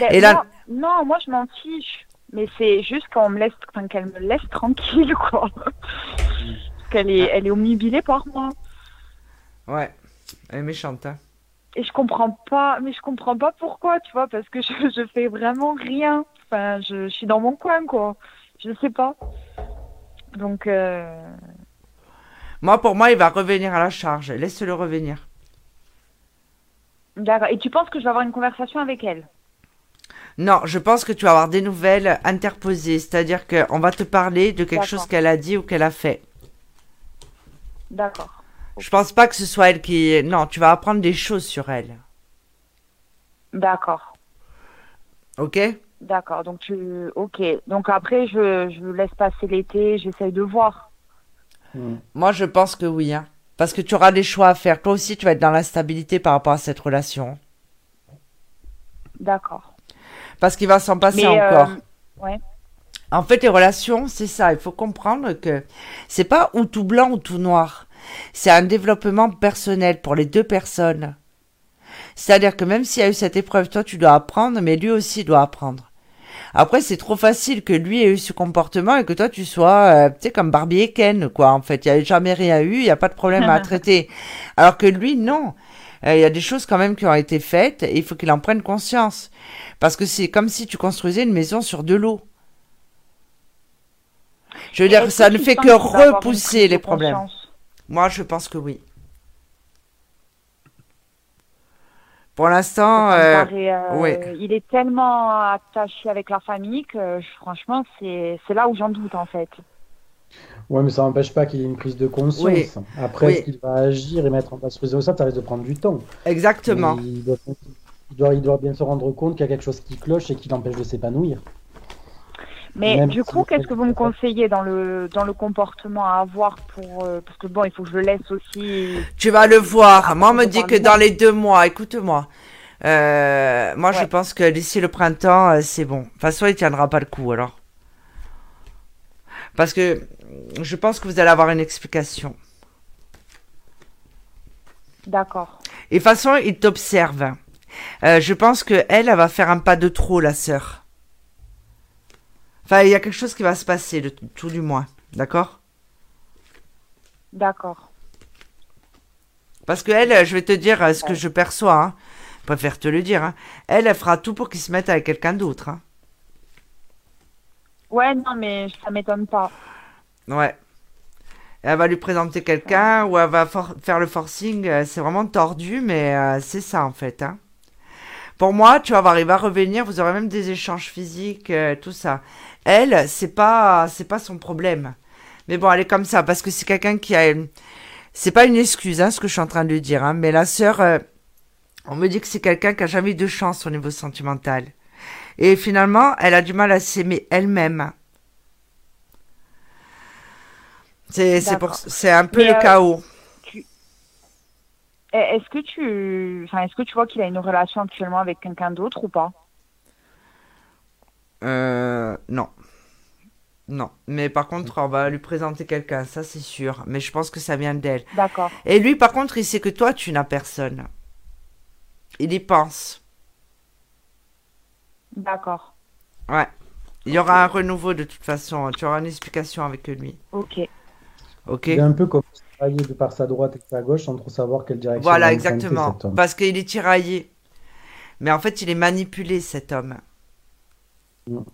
Ben, Et là- moi- non, moi je m'en fiche. Mais c'est juste qu'on me laisse, enfin, qu'elle me laisse tranquille, quoi. Parce qu'elle est, elle est omnibilée par moi. Ouais, elle est méchante, hein. Et je comprends pas, mais je comprends pas pourquoi, tu vois, parce que je, je fais vraiment rien. Enfin, je, je suis dans mon coin, quoi. Je sais pas. Donc, euh, Moi, pour moi, il va revenir à la charge. Laisse-le revenir. d'accord. Et tu penses que je vais avoir une conversation avec elle? Non, je pense que tu vas avoir des nouvelles interposées. C'est-à-dire qu'on va te parler de quelque chose qu'elle a dit ou qu'elle a fait. D'accord. Je pense pas que ce soit elle qui. Non, tu vas apprendre des choses sur elle. D'accord. Ok? D'accord. Donc, tu, ok. Donc après, je, je laisse passer l'été, j'essaye de voir. Hmm. Moi, je pense que oui. Hein. Parce que tu auras des choix à faire. Toi aussi, tu vas être dans l'instabilité par rapport à cette relation. D'accord. Parce qu'il va s'en passer Mais, euh, encore. ouais. En fait, les relations, c'est ça. Il faut comprendre que c'est pas ou tout blanc ou tout noir. C'est un développement personnel pour les deux personnes. C'est-à-dire que même s'il y a eu cette épreuve, toi, tu dois apprendre, mais lui aussi doit apprendre. Après, c'est trop facile que lui ait eu ce comportement et que toi, tu sois, euh, tu sais, comme Barbie et Ken, quoi. En fait, il n'y a jamais rien eu, il n'y a pas de problème à traiter. Alors que lui, non. Euh, Il y a des choses quand même qui ont été faites et il faut qu'il en prenne conscience. Parce que c'est comme si tu construisais une maison sur de l'eau. Je veux Et dire, ça ne fait que repousser les problèmes. Moi, je pense que oui. Pour l'instant, Ça euh, euh, ouais. il est tellement attaché avec la famille que franchement, c'est c'est là où j'en doute en fait. Ouais, mais ça n'empêche pas qu'il y ait une prise de conscience. Oui. Après, Oui. est-ce qu'il va agir et mettre en place de conscience, ça risque de prendre du temps. exactement. Mais Il doit, il, doit, il doit bien se rendre compte qu'il y a quelque chose qui cloche et qui l'empêche de s'épanouir. Mais Même du coup, qu'est-ce que vous me conseillez dans le dans le comportement à avoir pour euh, parce que bon, il faut que je le laisse aussi. Tu vas le voir. Moi, on me dit que dans les deux mois, écoute-moi. Euh, moi, je pense que d'ici le printemps, euh, c'est bon. De toute façon, il tiendra pas le coup alors. Parce que je pense que vous allez avoir une explication. D'accord. Et de toute façon, il t'observe. Euh, je pense que elle, elle va faire un pas de trop, la sœur. Enfin, il y a quelque chose qui va se passer, de tout du moins. D'accord? D'accord. Parce que elle, je vais te dire euh, ce que je perçois. Hein. Je préfère te le dire. hein. Elle, elle fera tout pour qu'il se mette avec quelqu'un d'autre. Hein. Ouais, non, mais ça m'étonne pas. Ouais. Elle va lui présenter quelqu'un ou elle va faire le forcing. euh, C'est vraiment tordu, mais euh, c'est ça en fait. Hein. Pour moi, tu vas voir, il va revenir. Vous aurez même des échanges physiques, euh, tout ça. Elle, c'est pas, c'est pas son problème. Mais bon, elle est comme ça parce que c'est quelqu'un qui a. C'est pas une excuse, hein, ce que je suis en train de dire. Hein, mais la sœur, euh, on me dit que c'est quelqu'un qui a jamais eu de chance au niveau sentimental. Et finalement, elle a du mal à s'aimer elle-même. C'est c'est pour c'est un peu Mais, le euh, chaos. Et Est-ce que tu, enfin, est-ce que tu vois qu'il a une relation actuellement avec quelqu'un d'autre ou pas? Euh, non. Non. Mais par contre, on va lui présenter quelqu'un, ça c'est sûr. Mais je pense que ça vient d'elle. D'accord. Et lui, par contre, il sait que toi, tu n'as personne. Il y pense. D'accord. Ouais. Il y aura un renouveau de toute façon. Tu auras une explication avec lui. Ok. Ok Il est un peu comme tiraillé de par sa droite et sa gauche sans trop savoir quelle direction Voilà, exactement. cet homme. Parce qu'il est tiraillé. Mais en fait, il est manipulé, cet homme.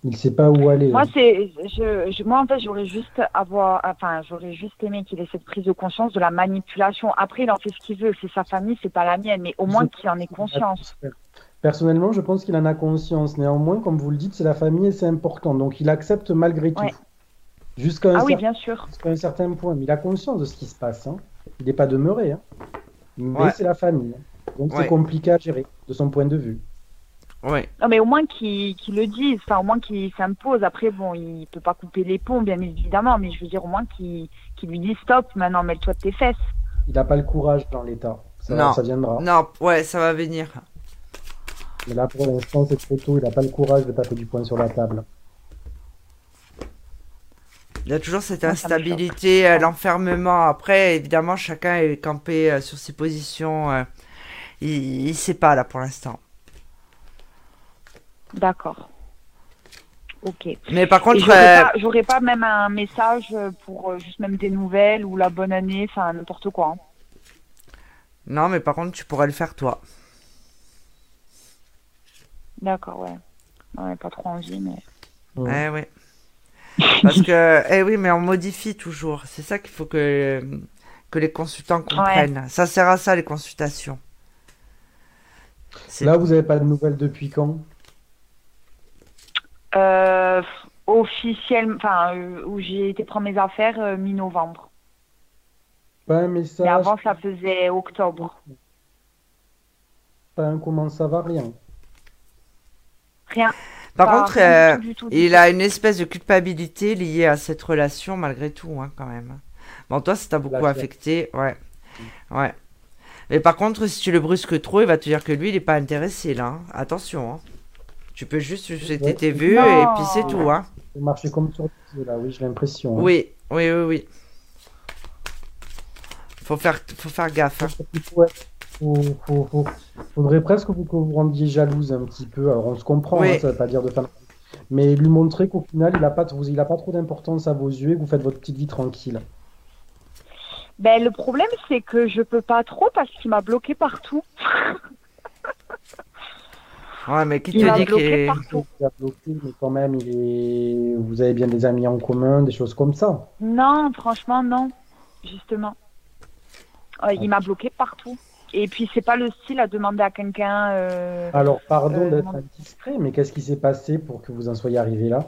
Il sait pas où aller. Moi, c'est, je, je- moi, en fait, j'aurais juste avoir, enfin, j'aurais juste aimé qu'il ait cette prise de conscience de la manipulation. Après, il en fait ce qu'il veut. C'est sa famille, c'est pas la mienne. Mais au moins qu'il en ait conscience. Personnellement, je pense qu'il en a conscience. Néanmoins, comme vous le dites, c'est la famille et c'est important. Donc, il accepte malgré tout. Ouais. Jusqu'à un, Ah oui, cer- bien sûr. jusqu'à un certain point. Mais il a conscience de ce qui se passe. hein. Il n'est pas demeuré. hein. Mais Ouais. c'est la famille. Donc, Ouais. c'est compliqué à gérer, de son point de vue. Ouais. Non, mais au moins qu'il qu'il le dise, enfin, au moins qu'il s'impose. Après, bon, il peut pas couper les ponts, bien évidemment, mais je veux dire, au moins qu'il qu'il lui dise stop, maintenant, mets-toi de tes fesses. Il n'a pas le courage dans l'état. Ça, Non. ça viendra. Non, ouais, ça va venir. Mais là, pour l'instant, c'est trop tôt. Il n'a pas le courage de taper du poing sur la table. Il y a toujours cette me instabilité, euh, l'enfermement. Après, évidemment, chacun est campé euh, sur ses positions. euh, il, il sait pas là pour l'instant. D'accord. Ok. Mais par contre, j'aurais euh, pas, pas même un message pour juste même des nouvelles ou la bonne année, enfin n'importe quoi. hein. non, mais par contre, tu pourrais le faire toi. D'accord, ouais. Ouais, pas trop envie, mais. Ouais. Oui. Parce que, eh oui, mais on modifie toujours. C'est ça qu'il faut que, que les consultants comprennent. Ça sert à ça, les consultations. Là, vous n'avez pas de nouvelles depuis quand? Euh, officiellement, enfin, euh, où j'ai été prendre mes affaires euh, mi-novembre. Pas un message, Mais avant, ça faisait octobre. pas un comment ça va, rien. Rien. Par Pas- contre, euh, du tout, du tout, du il tout. a une espèce de culpabilité liée à cette relation, malgré tout, hein, quand même. Bon, toi, ça t'a beaucoup affecté, ouais. Ouais. Mais par contre, si tu le brusques trop, il va te dire que lui, il n'est pas intéressé, là. hein. Attention, hein. Tu peux juste jeter Ouais. tes vues Non. et puis c'est tout, hein. Vous marchez comme sur là, oui, j'ai l'impression. hein. Oui, oui, oui, oui. Faut faire, faut faire gaffe. hein. Il faut faut- faudrait presque que vous, que vous rendiez jalouse un petit peu. Alors, on se comprend, Oui. hein, ça veut pas dire de faire. Mais lui montrer qu'au final, il n'a pas, il a pas trop d'importance à vos yeux et que vous faites votre petite vie tranquille. Ben, le problème, c'est que je peux pas trop parce qu'il m'a bloqué partout. Ouais, mais qui Il te dit qu'il est... partout. Il a bloqué, mais quand même, il est... vous avez bien des amis en commun, des choses comme ça. Non, franchement, non. Justement. Euh, il m'a bloqué partout. Et puis, c'est pas le style à demander à quelqu'un. euh, Alors, pardon Euh, d'être indiscret, mais qu'est-ce qui s'est passé pour que vous en soyez arrivé là?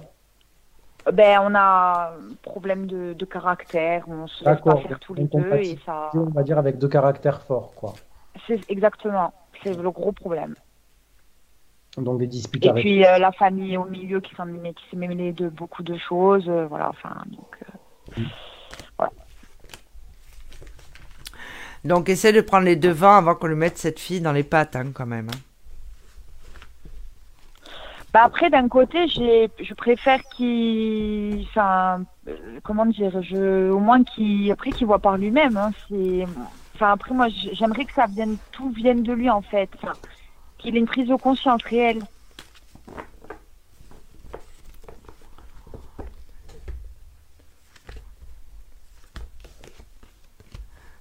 Ben, on a un problème de, de caractère. On se laisse pas faire tous les deux. Et ça. on va dire avec deux caractères forts, quoi. C'est exactement. C'est le gros problème. Donc des disputes Et avec puis euh, la famille au milieu qui s'est mêlée de beaucoup de choses. euh, voilà, enfin, donc, euh, Donc, essaie de prendre les devants avant qu'on lui mette cette fille dans les pattes, hein, quand même. hein. Bah après, d'un côté, je préfère qu'il, enfin, euh, comment dire, je, au moins qu'il, après qu'il voit par lui-même. Hein, enfin après moi, j'aimerais que ça vienne, tout vienne de lui en fait, qu'il ait une prise de conscience réelle.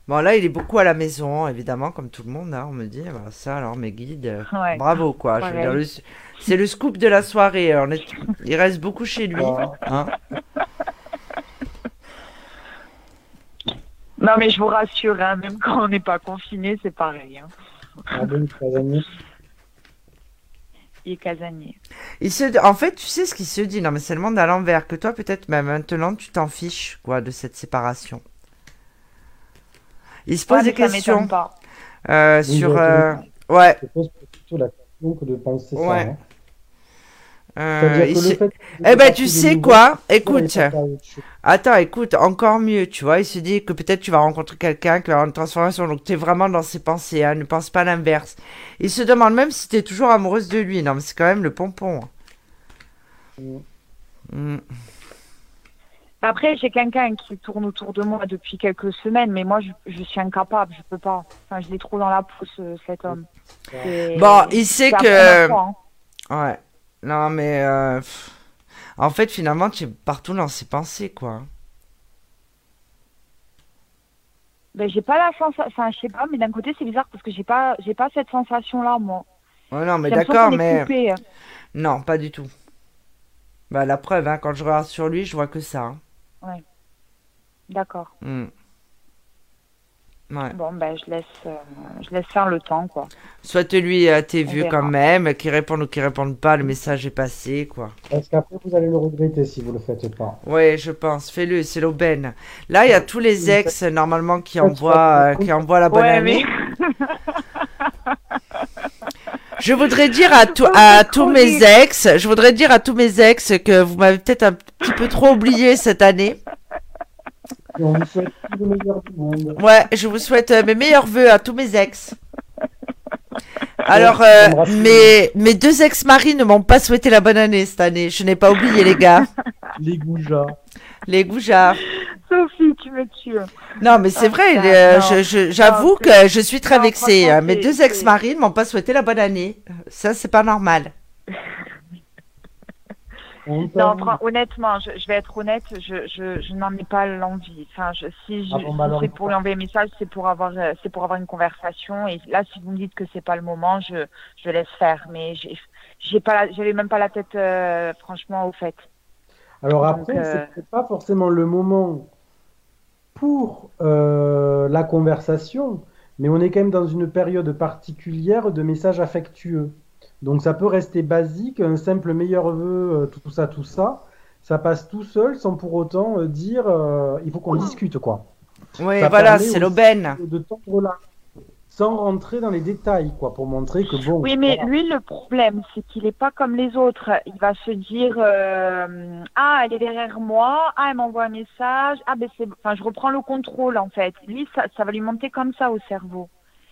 Bon, là, il est beaucoup à la maison, évidemment, comme tout le monde, hein, on me dit. Bah, ça, alors, mes guides, euh, Ouais. bravo, quoi. C'est le scoop de la soirée. On est- il reste beaucoup chez lui. hein. Non mais je vous rassure, hein, même quand on n'est pas confiné, c'est pareil. Casanier. Il est casanier. Il se... En fait, tu sais ce qu'il se dit Non, mais c'est le monde à l'envers. Que toi, peut-être, même maintenant, tu t'en fiches, quoi, de cette séparation. Il se pose Ouais, des questions pas. euh, Oui, sur. je- euh, Ouais. Je pose plutôt la question que de penser Ouais. ça. hein. euh, il se- Eh ben, tu sais quoi? Écoute. Attends, écoute, encore mieux, tu vois. Il se dit que peut-être tu vas rencontrer quelqu'un qui va avoir une transformation. Donc, tu es vraiment dans ses pensées, hein, ne pense pas l'inverse. Il se demande même si tu es toujours amoureuse de lui. Non, mais c'est quand même le pompon. Mm. Après, j'ai quelqu'un qui tourne autour de moi depuis quelques semaines, mais moi, je, je suis incapable, je peux pas. Enfin, je l'ai trop dans la peau, ce- cet homme. Bon, il sait que- fois, hein. Ouais. Non, mais. euh. En fait, finalement, tu es partout dans ses pensées, quoi. Ben, j'ai pas la sensation, enfin, je sais pas, mais d'un côté, c'est bizarre parce que j'ai pas, j'ai pas cette sensation-là, moi. Ouais, non, mais d'accord, mais. coupé. hein. Non, pas du tout. Bah, la preuve, hein, quand je regarde sur lui, je vois que ça. hein. D'accord. Mm. Ouais. Bon, ben, je laisse, euh, je laisse faire le temps, quoi. Souhaite-lui à tes On vieux quand même, qu'ils répondent ou qu'ils répondent pas, le message est passé, quoi. Parce qu'après, vous allez le regretter si vous le faites pas? Ouais, je pense. Fais-le, c'est l'aubaine. Là, il y a tous les ex, normalement, qui envoient, euh, qui envoient la bonne Ouais, année. mais- Je voudrais dire à, tout- à tous mes ex, je voudrais dire à tous mes ex que vous m'avez peut-être un petit peu trop oublié cette année. Ouais, je vous souhaite euh, mes meilleurs voeux à tous mes ex. Alors, euh, mes, mes deux ex-maris ne m'ont pas souhaité la bonne année cette année. Je n'ai pas oublié, les gars. Les goujats. Les goujats. Tu me tues. Non, mais c'est Ah, vrai, euh, j'avoue que je suis très non, hein. Mes deux ex-maris ne m'ont pas souhaité la bonne année. Ça, c'est pas normal. On Non, honnêtement, je, je vais être honnête, je, je, je n'en ai pas l'envie. Enfin, je, si je Ah bon, bah c'est pour lui envoyer un message, c'est pour avoir, euh, c'est pour avoir une conversation. Et là, si vous me dites que c'est pas le moment, je, je laisse faire. Mais j'ai, j'ai pas, j'avais même pas la tête, euh, franchement, au fait. Alors après, euh, c'est pas forcément le moment pour euh, la conversation, mais on est quand même dans une période particulière de messages affectueux. Donc ça peut rester basique, un simple meilleur vœu, euh, tout ça, tout ça. Ça passe tout seul sans pour autant euh, dire euh, il faut qu'on discute quoi. Oui, voilà, c'est l'aubaine. De tendre là, sans rentrer dans les détails quoi, pour montrer que bon. Oui, mais voilà. lui, le problème, c'est qu'il est pas comme les autres. Il va se dire, euh, ah, elle est derrière moi, ah, elle m'envoie un message, ah, ben c'est, enfin, je reprends le contrôle, en fait. Lui, ça, ça va lui monter comme ça au cerveau.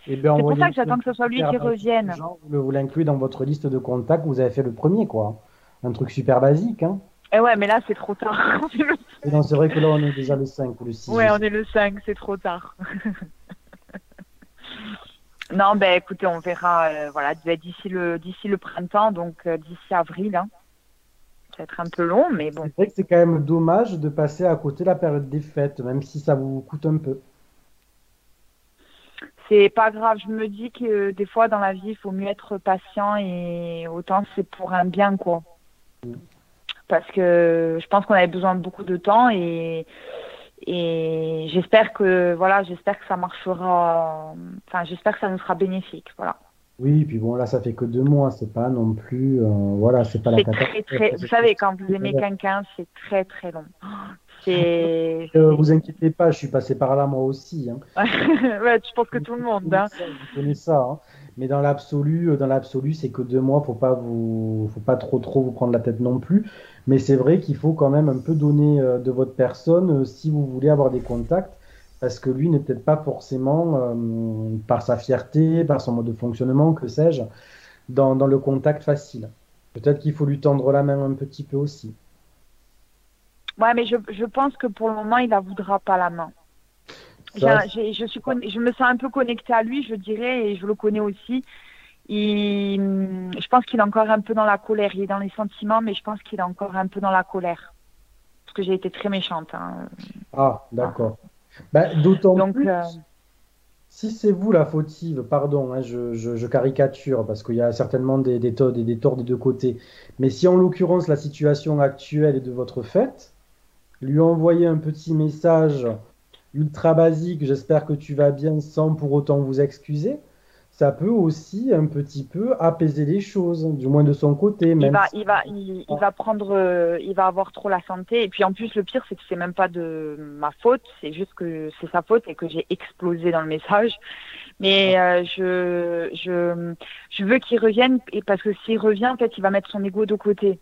Eh ben, C'est pour ça que j'attends que ce soit lui qui revienne. genre, vous l'incluez dans votre liste de contacts, vous avez fait le premier, quoi. Un truc super basique, hein. Eh ouais, mais là, c'est trop tard. Non, c'est vrai que là, on est déjà le 5 ou le 6. ouais, on est le 5, c'est trop tard. non, ben, écoutez, on verra, euh, voilà, d'ici le, d'ici le printemps, donc euh, d'ici avril, hein. Ça va être un peu long, mais bon. C'est vrai que c'est quand même dommage de passer à côté de la période des fêtes, même si ça vous coûte un peu. C'est pas grave, je me dis que euh, des fois dans la vie, il faut mieux être patient et autant c'est pour un bien, quoi. Parce que je pense qu'on avait besoin de beaucoup de temps et, et j'espère que, voilà, j'espère que ça marchera, enfin, j'espère que ça nous sera bénéfique, voilà. Oui, puis bon, là, ça fait que deux mois, c'est pas non plus. euh, voilà, c'est pas la catastrophe. très, très, vous savez, quand vous aimez quelqu'un, c'est très, très long. C'est, Euh, vous inquiétez pas, je suis passé par là moi aussi. Hein. ouais, je pense que tout le monde, hein. Vous connaissez ça, hein. Mais dans l'absolu, euh, dans l'absolu, c'est que deux mois, faut pas vous, faut pas trop trop vous prendre la tête non plus. Mais c'est vrai qu'il faut quand même un peu donner euh, de votre personne euh, si vous voulez avoir des contacts, parce que lui n'est peut-être pas forcément, par sa fierté, par son mode de fonctionnement, que sais-je, dans, le contact facile. Peut-être qu'il faut lui tendre la main un petit peu aussi. Ouais, mais je, je pense que pour le moment, il la voudra pas la main. Je, suis conne- je me sens un peu connectée à lui, je dirais, et je le connais aussi. Il, je pense qu'il est encore un peu dans la colère. Il est dans les sentiments, mais je pense qu'il est encore un peu dans la colère. Parce que j'ai été très méchante. hein. Ah, d'accord. Ben, d'autant plus, euh, si c'est vous la fautive, pardon, hein, je, je- je caricature parce qu'il y a certainement des, des, torts, des, des torts des deux côtés. Mais si en l'occurrence la situation actuelle est de votre fait, lui envoyer un petit message ultra basique, j'espère que tu vas bien, sans pour autant vous excuser, ça peut aussi un petit peu apaiser les choses, du moins de son côté, il va, si- il va, il, il va prendre, euh, il va avoir trop la santé. Et puis en plus, le pire, c'est que c'est même pas de ma faute. C'est juste que c'est sa faute et que j'ai explosé dans le message. Mais euh, je, je, je veux qu'il revienne et parce que s'il revient, en fait, il va mettre son ego de côté.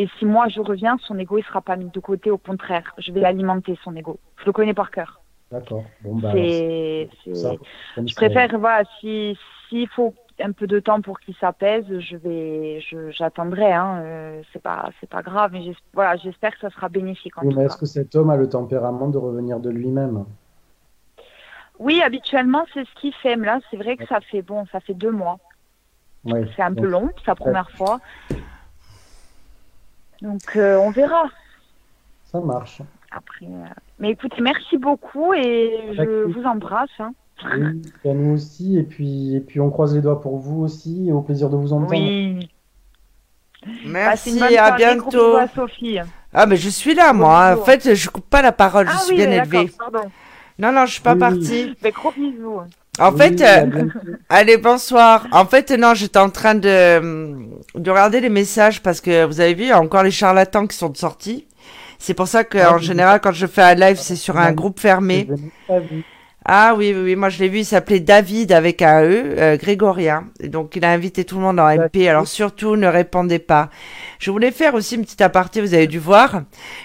Et si moi je reviens, son ego il sera pas mis de côté. Au contraire, je vais l'alimenter son ego. Je le connais par cœur. D'accord. Bon, bah, C'est, c'est c'est- je préfère, voilà, si s'il faut un peu de temps pour qu'il s'apaise, je vais, j'attendrai. Hein, euh, c'est pas, c'est pas grave, mais voilà, j'espère que ça sera bénéfique en Oui, tout mais cas. est-ce que cet homme a le tempérament de revenir de lui-même? Oui, habituellement c'est ce qu'il fait, mais là c'est vrai que ça fait bon, ça fait deux mois. Oui. C'est un peu long, sa première fois. Donc euh, on verra Ça marche. après. euh. Mais écoutez, merci beaucoup et je vous embrasse. hein. Oui, et nous aussi, et puis, et puis on croise les doigts pour vous aussi, et au plaisir de vous entendre. Oui. Merci, une bonne à bientôt. à Sophie. Ah, mais je suis là, moi. bisous. En fait, je coupe pas la parole, je ah suis oui, bien élevée. pardon. Non, non, je suis pas Oui. partie. Mais gros bisous. En Oui, fait, euh, allez, bonsoir. En fait, non, j'étais en train de, de regarder les messages parce que vous avez vu, il y a encore les charlatans qui sont sortis. C'est pour ça que, Ah, général, quand je fais un live, c'est sur un Oui. groupe fermé. Ah oui, oui, oui, moi je l'ai vu, il s'appelait David avec un E, euh, grégorien. Et donc il a invité tout le monde en MP, alors surtout ne répondez pas. Je voulais faire aussi une petite aparté, vous avez dû voir,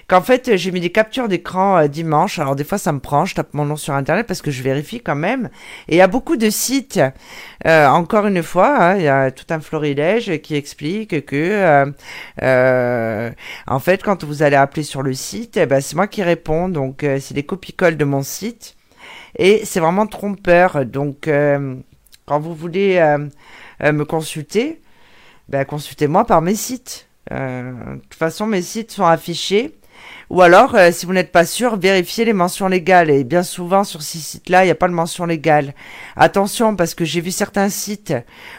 qu'en fait j'ai mis des captures d'écran euh, dimanche, alors des fois ça me prend, je tape mon nom sur Internet parce que je vérifie quand même. Et il y a beaucoup de sites, euh, encore une fois, hein, il y a tout un florilège qui explique que, euh, euh, en fait quand vous allez appeler sur le site, eh ben, c'est moi qui réponds, donc euh, c'est des copie-colles de mon site. Et c'est vraiment trompeur. Donc, euh, quand vous voulez euh, euh, me consulter, ben, consultez-moi par mes sites. Euh, de toute façon, mes sites sont affichés. Ou alors, euh, si vous n'êtes pas sûr, vérifiez les mentions légales. Et bien souvent, sur ces sites-là, il n'y a pas de mention légale. Attention, parce que j'ai vu certains sites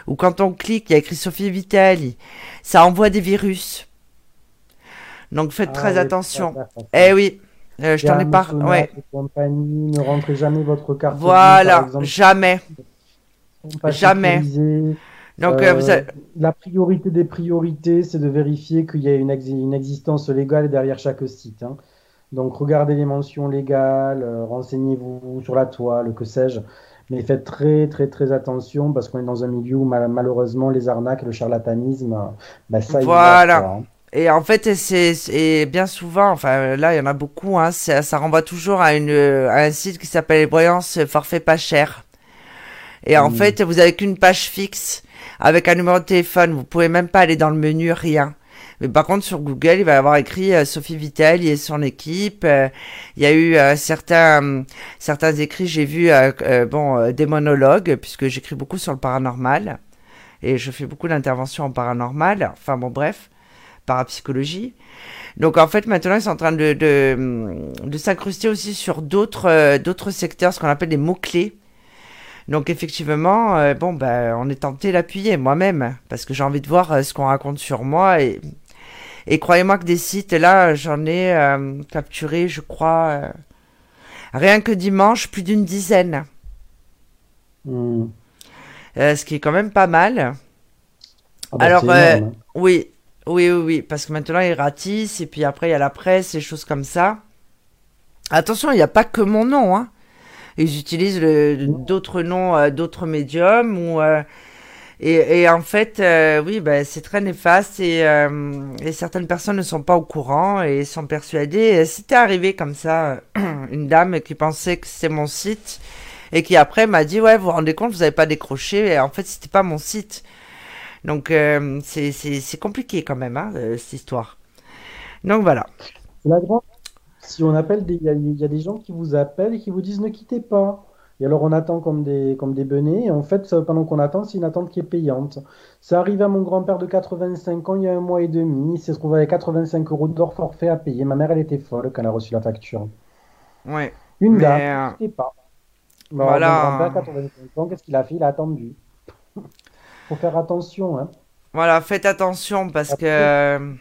où quand on clique, il y a écrit Sophie Vitali. Ça envoie des virus. Donc, faites Ah très oui, attention. Eh oui, euh, je t'en ai. Sonar Ouais. compagnie, ne rentrez jamais votre carte Voilà, jamais. jamais. Donc, Euh, euh, vous avez- La priorité des priorités, c'est de vérifier qu'il y a une, ex- une existence légale derrière chaque site. hein. Donc, regardez les mentions légales, euh, renseignez-vous sur la toile, que sais-je. Mais faites très, très, très attention parce qu'on est dans un milieu où mal- malheureusement les arnaques et le charlatanisme, bah, ça Voilà. quoi, hein. Et en fait, c'est bien souvent, enfin là, il y en a beaucoup, hein, ça, ça renvoie toujours à, une, à un site qui s'appelle Voyance Forfait Pas Cher. Et en Mm. fait, vous avez qu'une page fixe avec un numéro de téléphone. Vous pouvez même pas aller dans le menu, rien. Mais par contre, sur Google, il va y avoir écrit euh, Sophie Vittel et son équipe. Euh, il y a eu euh, certains, certains écrits, j'ai vu euh, euh, bon, euh, des monologues, puisque j'écris beaucoup sur le paranormal. Et je fais beaucoup d'interventions en paranormal. Enfin bon, bref, parapsychologie. Donc en fait, maintenant, ils sont en train de, de, de s'incruster aussi sur d'autres euh, d'autres secteurs, ce qu'on appelle des mots-clés. Donc effectivement, euh, bon, ben, on est tenté d'appuyer moi-même, parce que j'ai envie de voir euh, ce qu'on raconte sur moi. Et, et croyez-moi que des sites, là, j'en ai capturé, je crois, rien que dimanche, plus d'une dizaine. Hmm. Ce qui est quand même pas mal. Ah bah, Alors, énorme, hein. Oui, oui, oui, oui, parce que maintenant ils ratissent, et puis après il y a la presse, et choses comme ça. Attention, il n'y a pas que mon nom, hein. Ils utilisent d'autres noms, euh, d'autres médiums ou euh, et, en fait, euh, oui, bah, c'est très néfaste et, certaines personnes ne sont pas au courant et sont persuadées. C'était arrivé comme ça, une dame qui pensait que c'était mon site et qui après m'a dit ouais, vous vous rendez compte, vous n'avez pas décroché. Et en fait, c'était pas mon site. Donc euh, c'est compliqué quand même hein, euh, cette histoire. Donc voilà. C'est la grande. Si on appelle il y, a- il y a des gens qui vous appellent et qui vous disent ne quittez pas. Et alors on attend comme des, comme des benets. Et en fait, pendant qu'on attend, c'est une attente qui est payante. Ça arrive à mon grand-père de 85 ans il y a un mois et demi. Il s'est retrouvé avec 85 euros d'or forfait à payer. Ma mère, elle était folle quand elle a reçu la facture. Ouais. Une Mais, dame, euh, ne quittez pas. Alors, voilà. Mon grand-père, 85 ans, qu'est-ce qu'il a fait? Il a attendu. Faut faire attention, hein. Voilà, faites attention parce que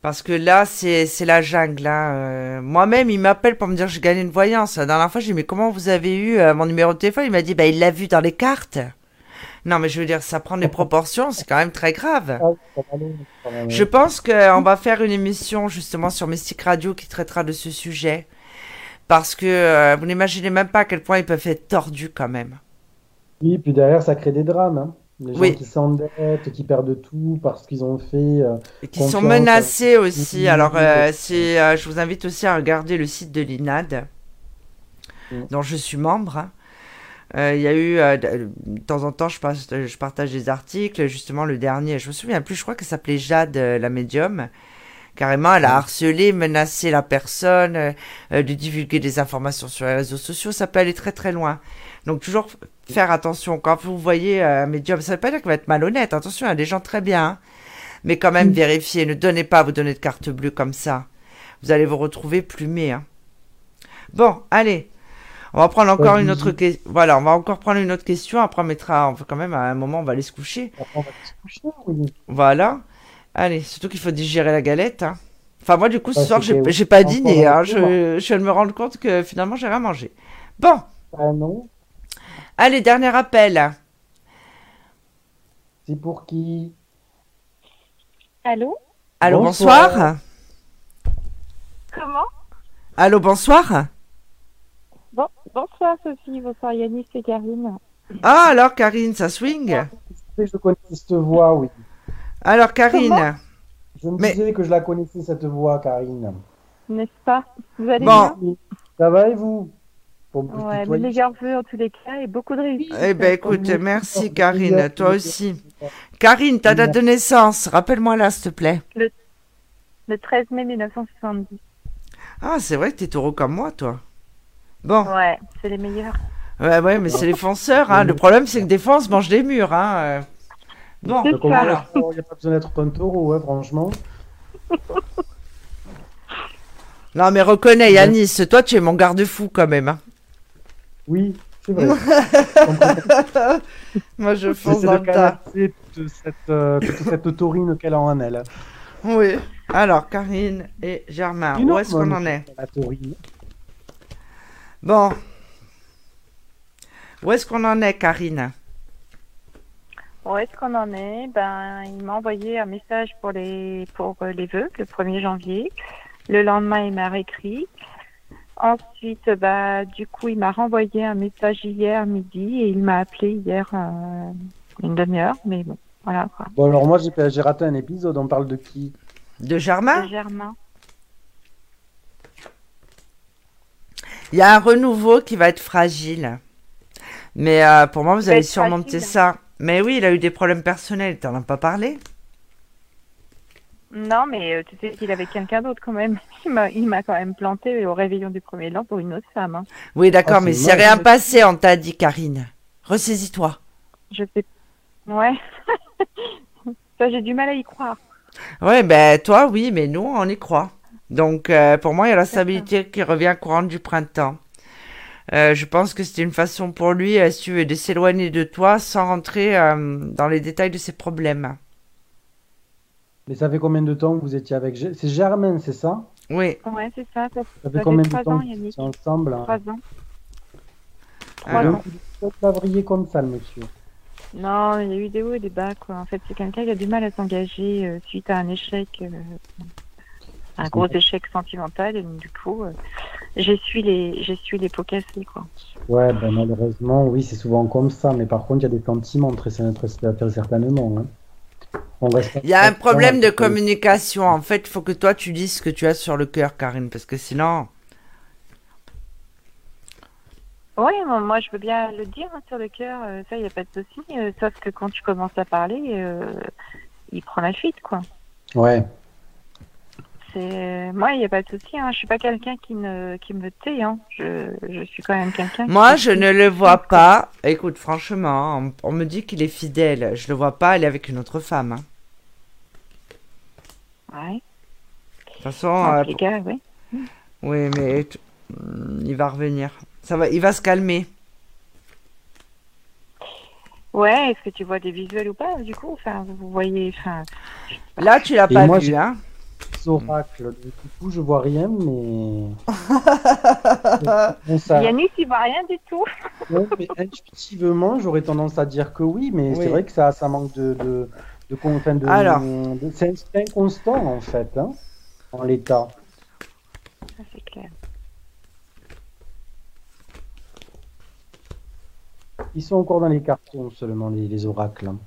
parce que là c'est la jungle. hein. Euh, Moi-même, il m'appelle pour me dire que j'ai gagné une voyance. La dernière fois, j'ai dit mais comment vous avez eu euh, mon numéro de téléphone? Il m'a dit bah il l'a vu dans les cartes. Non mais je veux dire ça prend des proportions, c'est quand même très grave. Ah. Je pense qu'on va faire une émission justement sur Mystique Radio qui traitera de ce sujet. Parce que euh, vous n'imaginez même pas à quel point ils peuvent être tordus quand même. Oui, puis derrière, ça crée des drames. Hein. Les gens Oui. qui s'endettent, qui perdent tout parce qu'ils ont fait. euh, Et qui sont menacés à- aussi. Alors, euh, c'est, euh, je vous invite aussi à regarder le site de l'INAD, dont je suis membre. hein. Euh, Il y a eu, de temps en temps, je, passe- je partage des articles. Justement, le dernier, je me souviens plus, je crois qu'elle s'appelait Jade, la médium. Carrément, elle a harcelé, menacé la personne, de divulguer des informations sur les réseaux sociaux. Ça peut aller très très loin. Donc, toujours faire attention. Quand vous voyez euh, un médium, ça ne veut pas dire qu'il va être malhonnête. Attention, il y a des gens très bien. hein. Mais quand même, vérifiez. Ne donnez pas vous donner de carte bleue comme ça. Vous allez vous retrouver plumé. hein. Bon, allez. On va prendre encore une autre question. Voilà, on va encore prendre une autre question. Après, on mettra, on quand même, à un moment, on va aller se coucher. On va se coucher, oui. Voilà. Allez, surtout qu'il faut digérer la galette. hein. Enfin, moi, du coup, ce soir, j'ai pas dîné. Hein. Je, je viens de me rendre compte que finalement, j'ai rien mangé. Bon, Ah non, allez, dernier appel. c'est pour qui? Allô? Allô, Bonsoir. bonsoir. Comment? Allô, bonsoir. bon, Bonsoir Sophie, bonsoir Yannis et Karine. Ah, alors, Karine, ça swing. Je connaissais cette voix, oui. Alors, Karine. Je me Mais- disais que je la connaissais, cette voix, Karine. N'est-ce pas? Vous allez Bon. bien? Ça va et vous? Pour me Ouais, mais les nerveux en tous les cas et beaucoup de réussite. Eh ben, écoute, merci, Karine. Toi aussi. Karine, ta date de naissance, rappelle-moi là, s'il te plaît. Le 13 mai 1970. Ah, c'est vrai que t'es taureau comme moi, toi. Bon, Ouais, c'est les meilleurs. ouais, ouais, mais c'est les fonceurs, hein. Le problème, c'est que des fois, on se mange des murs, hein. euh. Bon. Il n'y a pas besoin d'être un taureau, hein, franchement. non, mais reconnais, Yanis, toi, tu es mon garde-fou quand même. hein. Oui, c'est vrai. Moi, je fonce dans le tas. toute cette, euh, cette taurine qu'elle a en elle. Oui. Alors, Karine et Germain, Une où est-ce qu'on en est La taurine. Bon. Où est-ce qu'on en est, Karine? Où est-ce qu'on en est? Ben, il m'a envoyé un message pour les pour euh, les vœux le 1er janvier. Le lendemain, il m'a réécrit. Ensuite, bah, du coup, il m'a renvoyé un message hier midi et il m'a appelé hier euh, une demi-heure, mais bon, voilà quoi. Bon, alors moi, j'ai j'ai raté un épisode. On parle de qui? De Germain? De Germain. Il y a un renouveau qui va être fragile. Mais euh, pour moi, vous allez surmonter fragile. ça. Mais oui, il a eu des problèmes personnels. T'en as pas parlé? Non, mais euh, tu sais qu'il avait quelqu'un d'autre quand même. Il m'a, il m'a quand même planté au réveillon du premier l'an pour une autre femme. hein. Oui, d'accord, Ah, mais c'est c'est rien passé, on t'a dit, Karine. Ressaisis-toi. Je sais. Ouais. Ça, j'ai du mal à y croire. Ouais, ben toi, oui, mais nous, on y croit. Donc, euh, pour moi, il y a la stabilité qui revient courante du printemps. Euh, je pense que c'était une façon pour lui, euh, si tu veux, de s'éloigner de toi sans rentrer euh, dans les détails de ses problèmes. Mais ça fait combien de temps que vous étiez avec C'est Germaine, c'est ça? Oui. Ouais, c'est ça. Ça, Ça ça fait fait combien de temps ans, que vous Yannick. étiez ensemble hein? Trois ans. Alors, Trois il est peut-être lavrier comme ça, le monsieur. Non, il y a eu des hauts et des bas, quoi. En fait, c'est quelqu'un qui a du mal à s'engager euh, suite à un échec. euh. un gros échec sentimental et donc, du coup, euh, j'essuie les, j'essuie les pots cassés, quoi. Ouais, ben, malheureusement, oui, c'est souvent comme ça. Mais par contre, il y a des sentiments très, très certainement. Hein. Il y a un problème de communication. En fait, il faut que toi, tu dises ce que tu as sur le cœur, Karine, parce que sinon... Oui, moi, moi, je veux bien le dire hein, sur le cœur, euh, ça, il n'y a pas de souci. euh, sauf que quand tu commences à parler, euh, il prend la fuite, quoi. Ouais. C'est moi, il n'y a pas de souci. Hein. Je suis pas quelqu'un qui ne qui me tait. Hein. Je, je suis quand même quelqu'un. qui- Moi, je ne le vois pas. Écoute, franchement, on, on me dit qu'il est fidèle. Je le vois pas aller avec une autre femme. hein. Ouais. De toute façon, euh, oui. oui, mais t- il va revenir. Ça va, il va se calmer. Ouais. Est-ce que tu vois des visuels ou pas Du coup, enfin, vous voyez, enfin, Là, tu l'as pas moi, vu, j'ai- hein Oracle. Du coup, je vois rien, mais. Bon, ça- Yannis, il voit rien du tout. Ouais, mais intuitivement, j'aurais tendance à dire que oui, mais Oui. c'est vrai que ça, ça manque de, de, de, de- Alors. de- c'est inconstant en fait, hein, en l'état. C'est clair. Ils sont encore dans les cartons seulement les, les oracles. hein.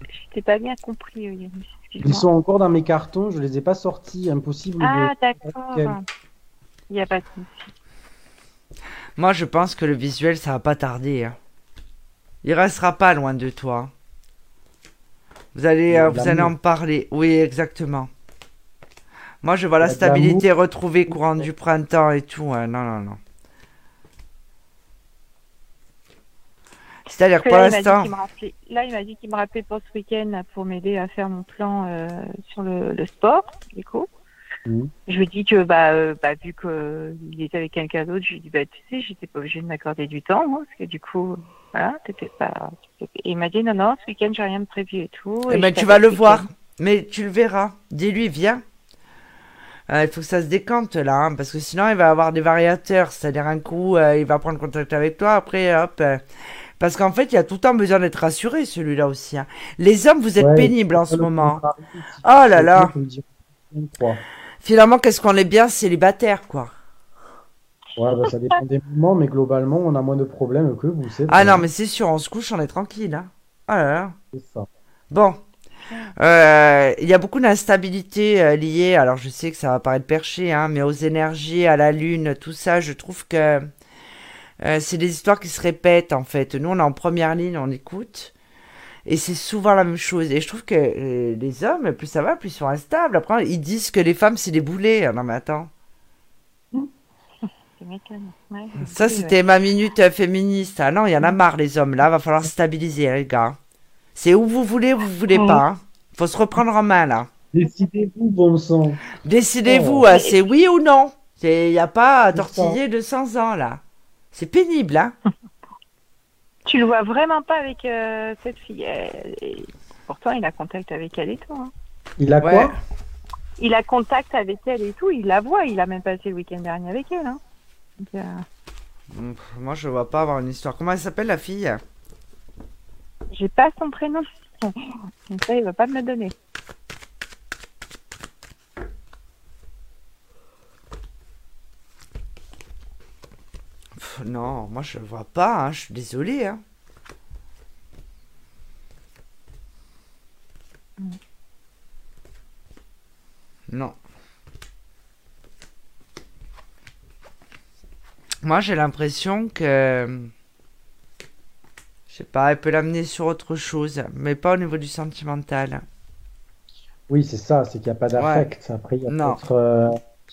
Je t'ai pas bien compris, Yannis. Ils sont encore dans mes cartons, je les ai pas sortis, impossible Ah, de. d'accord. Il n'y a pas de souci. Moi, je pense que le visuel, ça va pas tarder. hein. Il restera pas loin de toi. Vous allez, euh, vous allez en parler. Oui, exactement. Moi, je vois la stabilité retrouvée courant du printemps et tout. hein. Non, non, non. C'est-à-dire pour que là, il m'a dit l'instant, Là, il m'a dit qu'il me rappelait pour ce week-end pour m'aider à faire mon plan euh, sur le, le sport, du coup. Mhm. Je lui ai dit que, bah, euh, bah vu qu'il était avec quelqu'un d'autre, je lui ai dit, bah, tu sais, j'étais pas obligée de m'accorder du temps, moi, parce que du coup, voilà, t'étais pas. Et il m'a dit, non, non, ce week-end, j'ai rien de prévu et tout. eh et ben, tu vas le voir. Mais tu le verras. Dis-lui, viens. Euh, il faut que ça se décante là, hein, parce que sinon il va avoir des variateurs. C'est-à-dire un coup, euh, il va prendre contact avec toi, après hop. euh, parce qu'en fait, il y a tout le temps besoin d'être rassuré, celui-là aussi. hein. Les hommes, vous êtes Ouais, pénibles en ce moment. Oh là là. Finalement, qu'est-ce qu'on est bien célibataire, quoi. Ouais, bah, ça dépend des moments, mais globalement, on a moins de problèmes que vous, c'est Ah non, mais c'est sûr, on se couche, on est tranquille. Hein. Oh là là. C'est ça. Bon. Euh, Il y a beaucoup d'instabilité euh, liée, alors je sais que ça va paraître perché, hein, mais aux énergies, à la lune, tout ça, je trouve que euh, c'est des histoires qui se répètent en fait. Nous, on est en première ligne, on écoute, et c'est souvent la même chose. Et je trouve que euh, les hommes, plus ça va, plus ils sont instables. Après, ils disent que les femmes, c'est des boulets. Ah Non, mais attends. Ouais. Ça, Ouais. c'était ma minute euh, féministe. Ah non, il y en a marre, les hommes. Là, va falloir stabiliser, hein, les gars. C'est où vous voulez, où vous voulez pas. hein. Faut se reprendre en main, là. Décidez-vous, bon sang. Décidez-vous, Oh. hein, c'est oui ou non. Il n'y a pas à tortiller de 100 ans, là. C'est pénible, hein. Tu le vois vraiment pas avec euh, cette fille. Elle- et Pourtant, il a contact avec elle et tout. hein. Il a Ouais. quoi Il a contact avec elle et tout. Il la voit. Il a même passé le week-end dernier avec elle. Hein. Donc, euh, Hum, Moi, je vois pas avoir une histoire. Comment elle s'appelle, la fille? J'ai pas son prénom. Donc ça, il va pas me le donner. Pff, Non, moi, je vois pas. hein, Je suis désolé. Hein. Non. Moi, j'ai l'impression que. Je sais pas, elle peut l'amener sur autre chose, mais pas au niveau du sentimental. Oui, c'est ça, c'est qu'il n'y a pas d'affect. Après, il y a peut-être euh,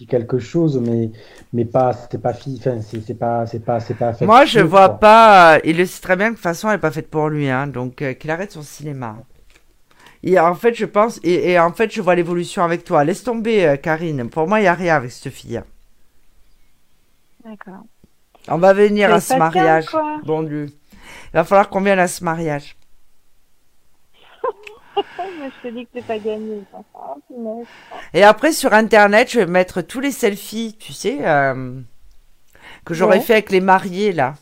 quelque chose, mais, mais pas, c'est pas fi- enfin, c'est c'est pas, c'est pas, c'est pas Moi, je vois quoi. pas. Il le sait très bien que de toute façon, elle n'est pas faite pour lui, hein, donc euh, qu'il arrête son cinéma. Et en fait, je pense, et, et en fait, je vois l'évolution avec toi. Laisse tomber, euh, Karine. Pour moi, il n'y a rien avec cette fille. D'accord. On va venir à ce mariage. Bon Dieu. Il va falloir qu'on vienne à ce mariage. Moi, je te dis que c'est pas gagné. Punaise. Et après, sur Internet, je vais mettre tous les selfies, tu sais, euh, que j'aurais Ouais. fait avec les mariés, là.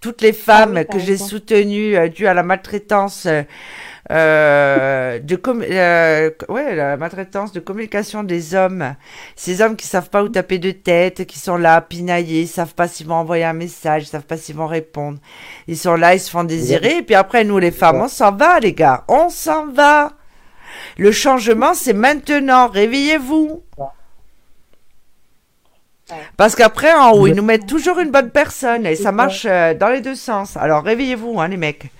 Toutes les femmes Ah oui, que j'ai soutenues euh, dues à la maltraitance euh, de com- euh, ouais, la maltraitance de communication des hommes. Ces hommes qui savent pas où taper de tête, qui sont là, pinaillés, ils savent pas s'ils vont envoyer un message, savent pas s'ils vont répondre. Ils sont là, ils se font désirer, et puis après, nous, les femmes, on s'en va, les gars, on s'en va. Le changement, c'est maintenant, réveillez-vous. Parce qu'après, en haut, ils nous mettent toujours une bonne personne, et ça marche euh, dans les deux sens. Alors, réveillez-vous, hein, les mecs.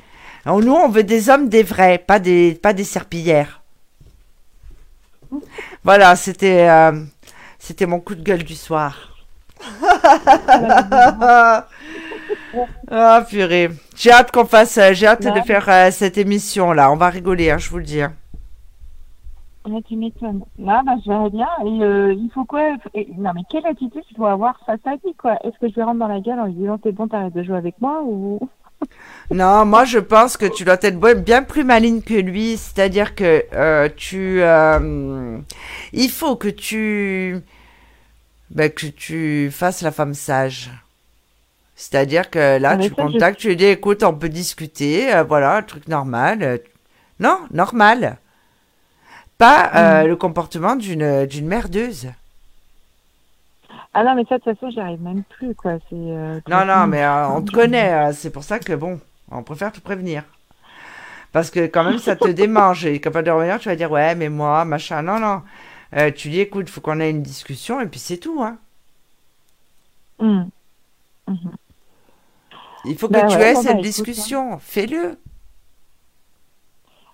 Alors, nous, on veut des hommes des vrais, pas des, pas des serpillères. Voilà, c'était, euh, c'était mon coup de gueule du soir. ah, purée. J'ai hâte qu'on fasse, euh, j'ai hâte de Ouais. faire euh, cette émission-là. On va rigoler, hein, je vous le dis. hein. Là, tu m'étonnes. Là, bah, je verrai bien. Et euh, il faut quoi et- Non, mais quelle attitude je dois avoir face à lui, quoi? Est-ce que je lui rentre dans la gueule en lui disant c'est bon, t'arrêtes de jouer avec moi ou? Non, moi je pense que tu dois être bien plus maligne que lui. C'est-à-dire que euh, tu, euh, il faut que tu, ben, que tu fasses la femme sage. C'est-à-dire que là, mais tu ça, je- contactes, tu lui dis, écoute, on peut discuter, euh, voilà, un truc normal. Non, normal. Pas Mm. le comportement d'une d'une merdeuse. Ah non, mais ça, de toute façon, j'y arrive même plus, quoi. C'est. euh, Non, non, mais euh, on te connaît, euh, c'est pour ça que bon, on préfère te prévenir. Parce que quand même, ça te démange. Et capable de revenir, tu vas dire, ouais, mais moi, machin. Non, non. Euh, tu dis, écoute, faut qu'on ait une discussion, et puis c'est tout, hein. Hum. Il faut que Bah tu ouais, aies bon, cette bah, écoute, discussion. Fais-le.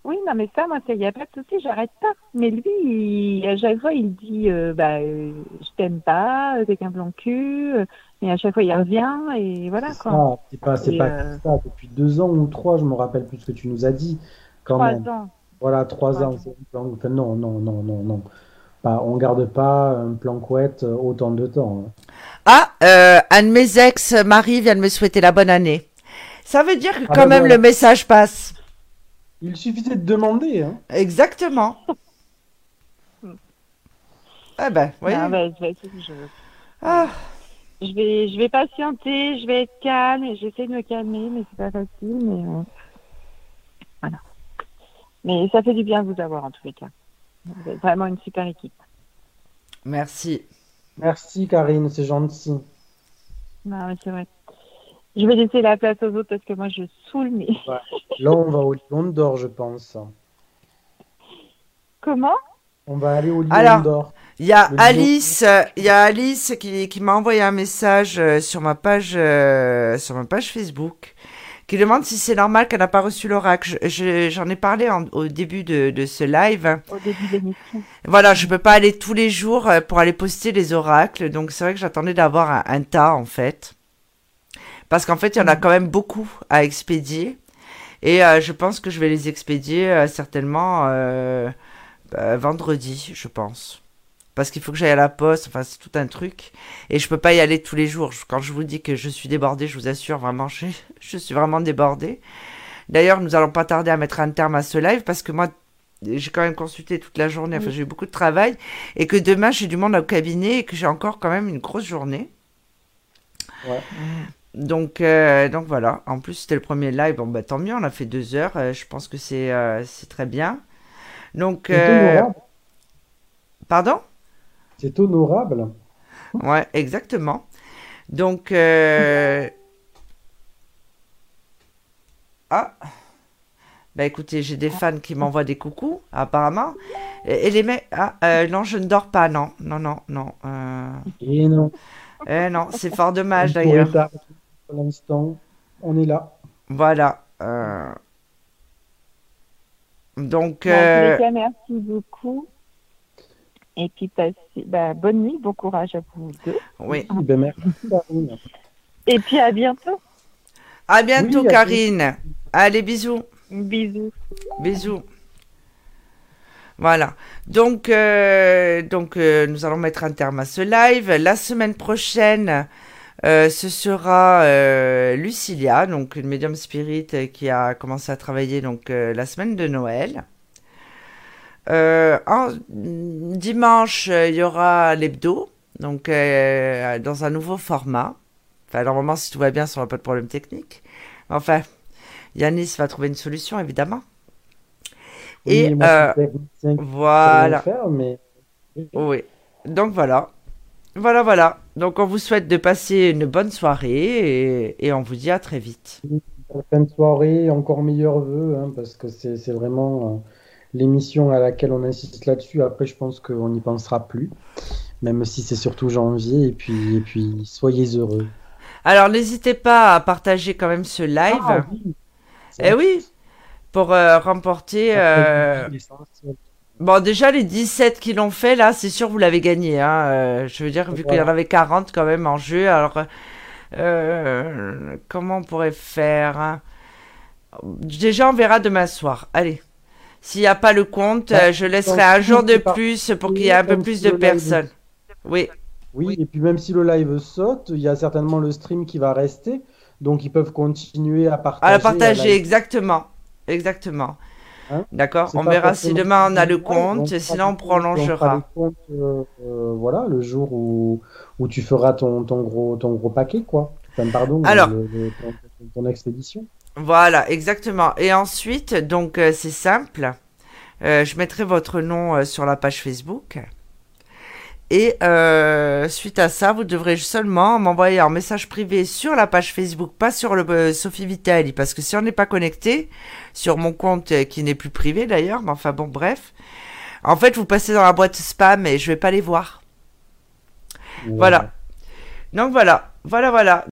Oui, non, mais ça, moi, il n'y a pas de souci, j'arrête pas. Mais lui, il- à chaque fois, il dit euh, bah, euh, Je t'aime pas, euh, t'es qu'un blanc cul. euh, Et à chaque fois, il revient, et voilà, quoi. c'est pas, c'est pas euh, ça. Depuis deux ans ou trois, je me rappelle plus ce que tu nous as dit. Quand Trois même. ans. Voilà, trois Trois ans. enfin, non, non, non, non, non. Pas, on garde pas un plan couette autant de temps. hein. Ah, euh, un de mes ex, Marie, vient de me souhaiter la bonne année. Ça veut dire que Ah quand ben même voilà. le message passe. Il suffisait de demander. Hein. Exactement. Eh ben, voyez. Ah, je, vais, je, Ah, je vais, je vais patienter, je vais être calme, et j'essaie de me calmer, mais c'est pas facile, mais euh, voilà. Mais ça fait du bien de vous avoir, en tous les cas. Vous êtes vraiment une super équipe. merci. Merci Karine, c'est gentil. Non, mais c'est vrai. Je vais laisser la place aux autres parce que moi, je saoule, mais Là, on va au Lion d'Or, je pense. comment? On va aller au Lion Alors, d'Or. Il y a Alice, il y a Alice qui, qui m'a envoyé un message euh, sur ma page euh, sur ma page Facebook qui demande si c'est normal qu'elle n'a pas reçu l'oracle. Je- je- J'en ai parlé en- au début de, de ce live. Au début de l'émission. Voilà, je peux pas aller tous les jours euh, pour aller poster les oracles, donc c'est vrai que j'attendais d'avoir un, un tas en fait, parce qu'en fait il y en a quand même beaucoup à expédier, et euh, je pense que je vais les expédier euh, certainement euh, bah, vendredi, je pense. Parce qu'il faut que j'aille à la poste, enfin c'est tout un truc. Et je peux pas y aller tous les jours. Quand je vous dis que je suis débordée, je vous assure vraiment, je, je suis vraiment débordée. D'ailleurs, nous allons pas tarder à mettre un terme à ce live parce que moi, j'ai quand même consulté toute la journée, enfin j'ai eu beaucoup de travail. Et que demain, j'ai du monde au cabinet et que j'ai encore quand même une grosse journée. Ouais. Donc, euh, donc voilà. En plus, c'était le premier live. Bon, bah tant mieux, on a fait deux heures. Euh, je pense que c'est euh, c'est très bien. Donc, C'est honorable. pardon? C'est honorable. Ouais, exactement. Donc, ah, bah écoutez, j'ai des fans qui m'envoient des coucous, apparemment. Et, et les mecs, ah, non, je ne dors pas, non, non, non, non. Et non. Eh non, c'est fort dommage d'ailleurs. Pour l'instant, on est là. Voilà. euh. Donc, euh, cas, merci beaucoup. Et puis, passez, bah, bonne nuit, bon courage à vous deux. oui. Eh Ben, merci Karine. Et puis, à bientôt. À bientôt, Oui, à Karine. Allez, bisous. Bisous. Bisous. Voilà. Donc, euh, donc euh, nous allons mettre un terme à ce live. La semaine prochaine, euh, ce sera euh, Lucilia, donc une médium spirit euh, qui a commencé à travailler donc euh, la semaine de Noël. En, dimanche, il y aura l'hebdo, donc dans un nouveau format. Enfin, normalement, si tout va bien, ça n'aura pas de problème technique. Enfin, Yanis va trouver une solution, évidemment. Et moi, voilà. faire, mais Oui. Donc voilà. Voilà, voilà. Donc on vous souhaite de passer une bonne soirée et, et on vous dit à très vite. de soirée, encore meilleurs vœux, hein, parce que c'est vraiment euh, l'émission à laquelle on insiste là-dessus. Après, je pense qu'on n'y pensera plus, même si c'est surtout janvier. Et puis, et puis, soyez heureux. Alors n'hésitez pas à partager quand même ce live. Ah, oui. Eh oui, pour euh, remporter. euh. Bon, déjà les 17 qui l'ont fait là, c'est sûr vous l'avez gagné. Hein. euh, je veux dire, vu qu'il y en avait 40 quand même en jeu, alors euh, comment on pourrait faire hein? Déjà, on verra demain soir. Allez. S'il n'y a pas le compte, Bah, euh, je laisserai un jour de plus pour qu'il y ait un peu plus si de live- personnes. Oui. Oui, et puis même si le live saute, il y a certainement le stream qui va rester. Donc, ils peuvent continuer à partager. À la partager, exactement. Exactement. Hein D'accord On verra si demain on a le compte, fera sinon on prolongera. le compte, voilà, le jour où, où tu feras ton, ton, gros, ton gros paquet, quoi. Enfin, pardon, Alors. le- le- ton, ton expédition. Voilà, exactement. Et ensuite, donc euh, c'est simple. Euh, je mettrai votre nom euh, sur la page Facebook. Et euh, suite à ça, vous devrez seulement m'envoyer un message privé sur la page Facebook, pas sur le euh, Sophie Vitali, parce que si on n'est pas connecté sur mon compte euh, qui n'est plus privé d'ailleurs, mais enfin bon, bref. En fait, vous passez dans la boîte spam et je vais pas les voir. Voilà. Donc voilà, voilà, voilà.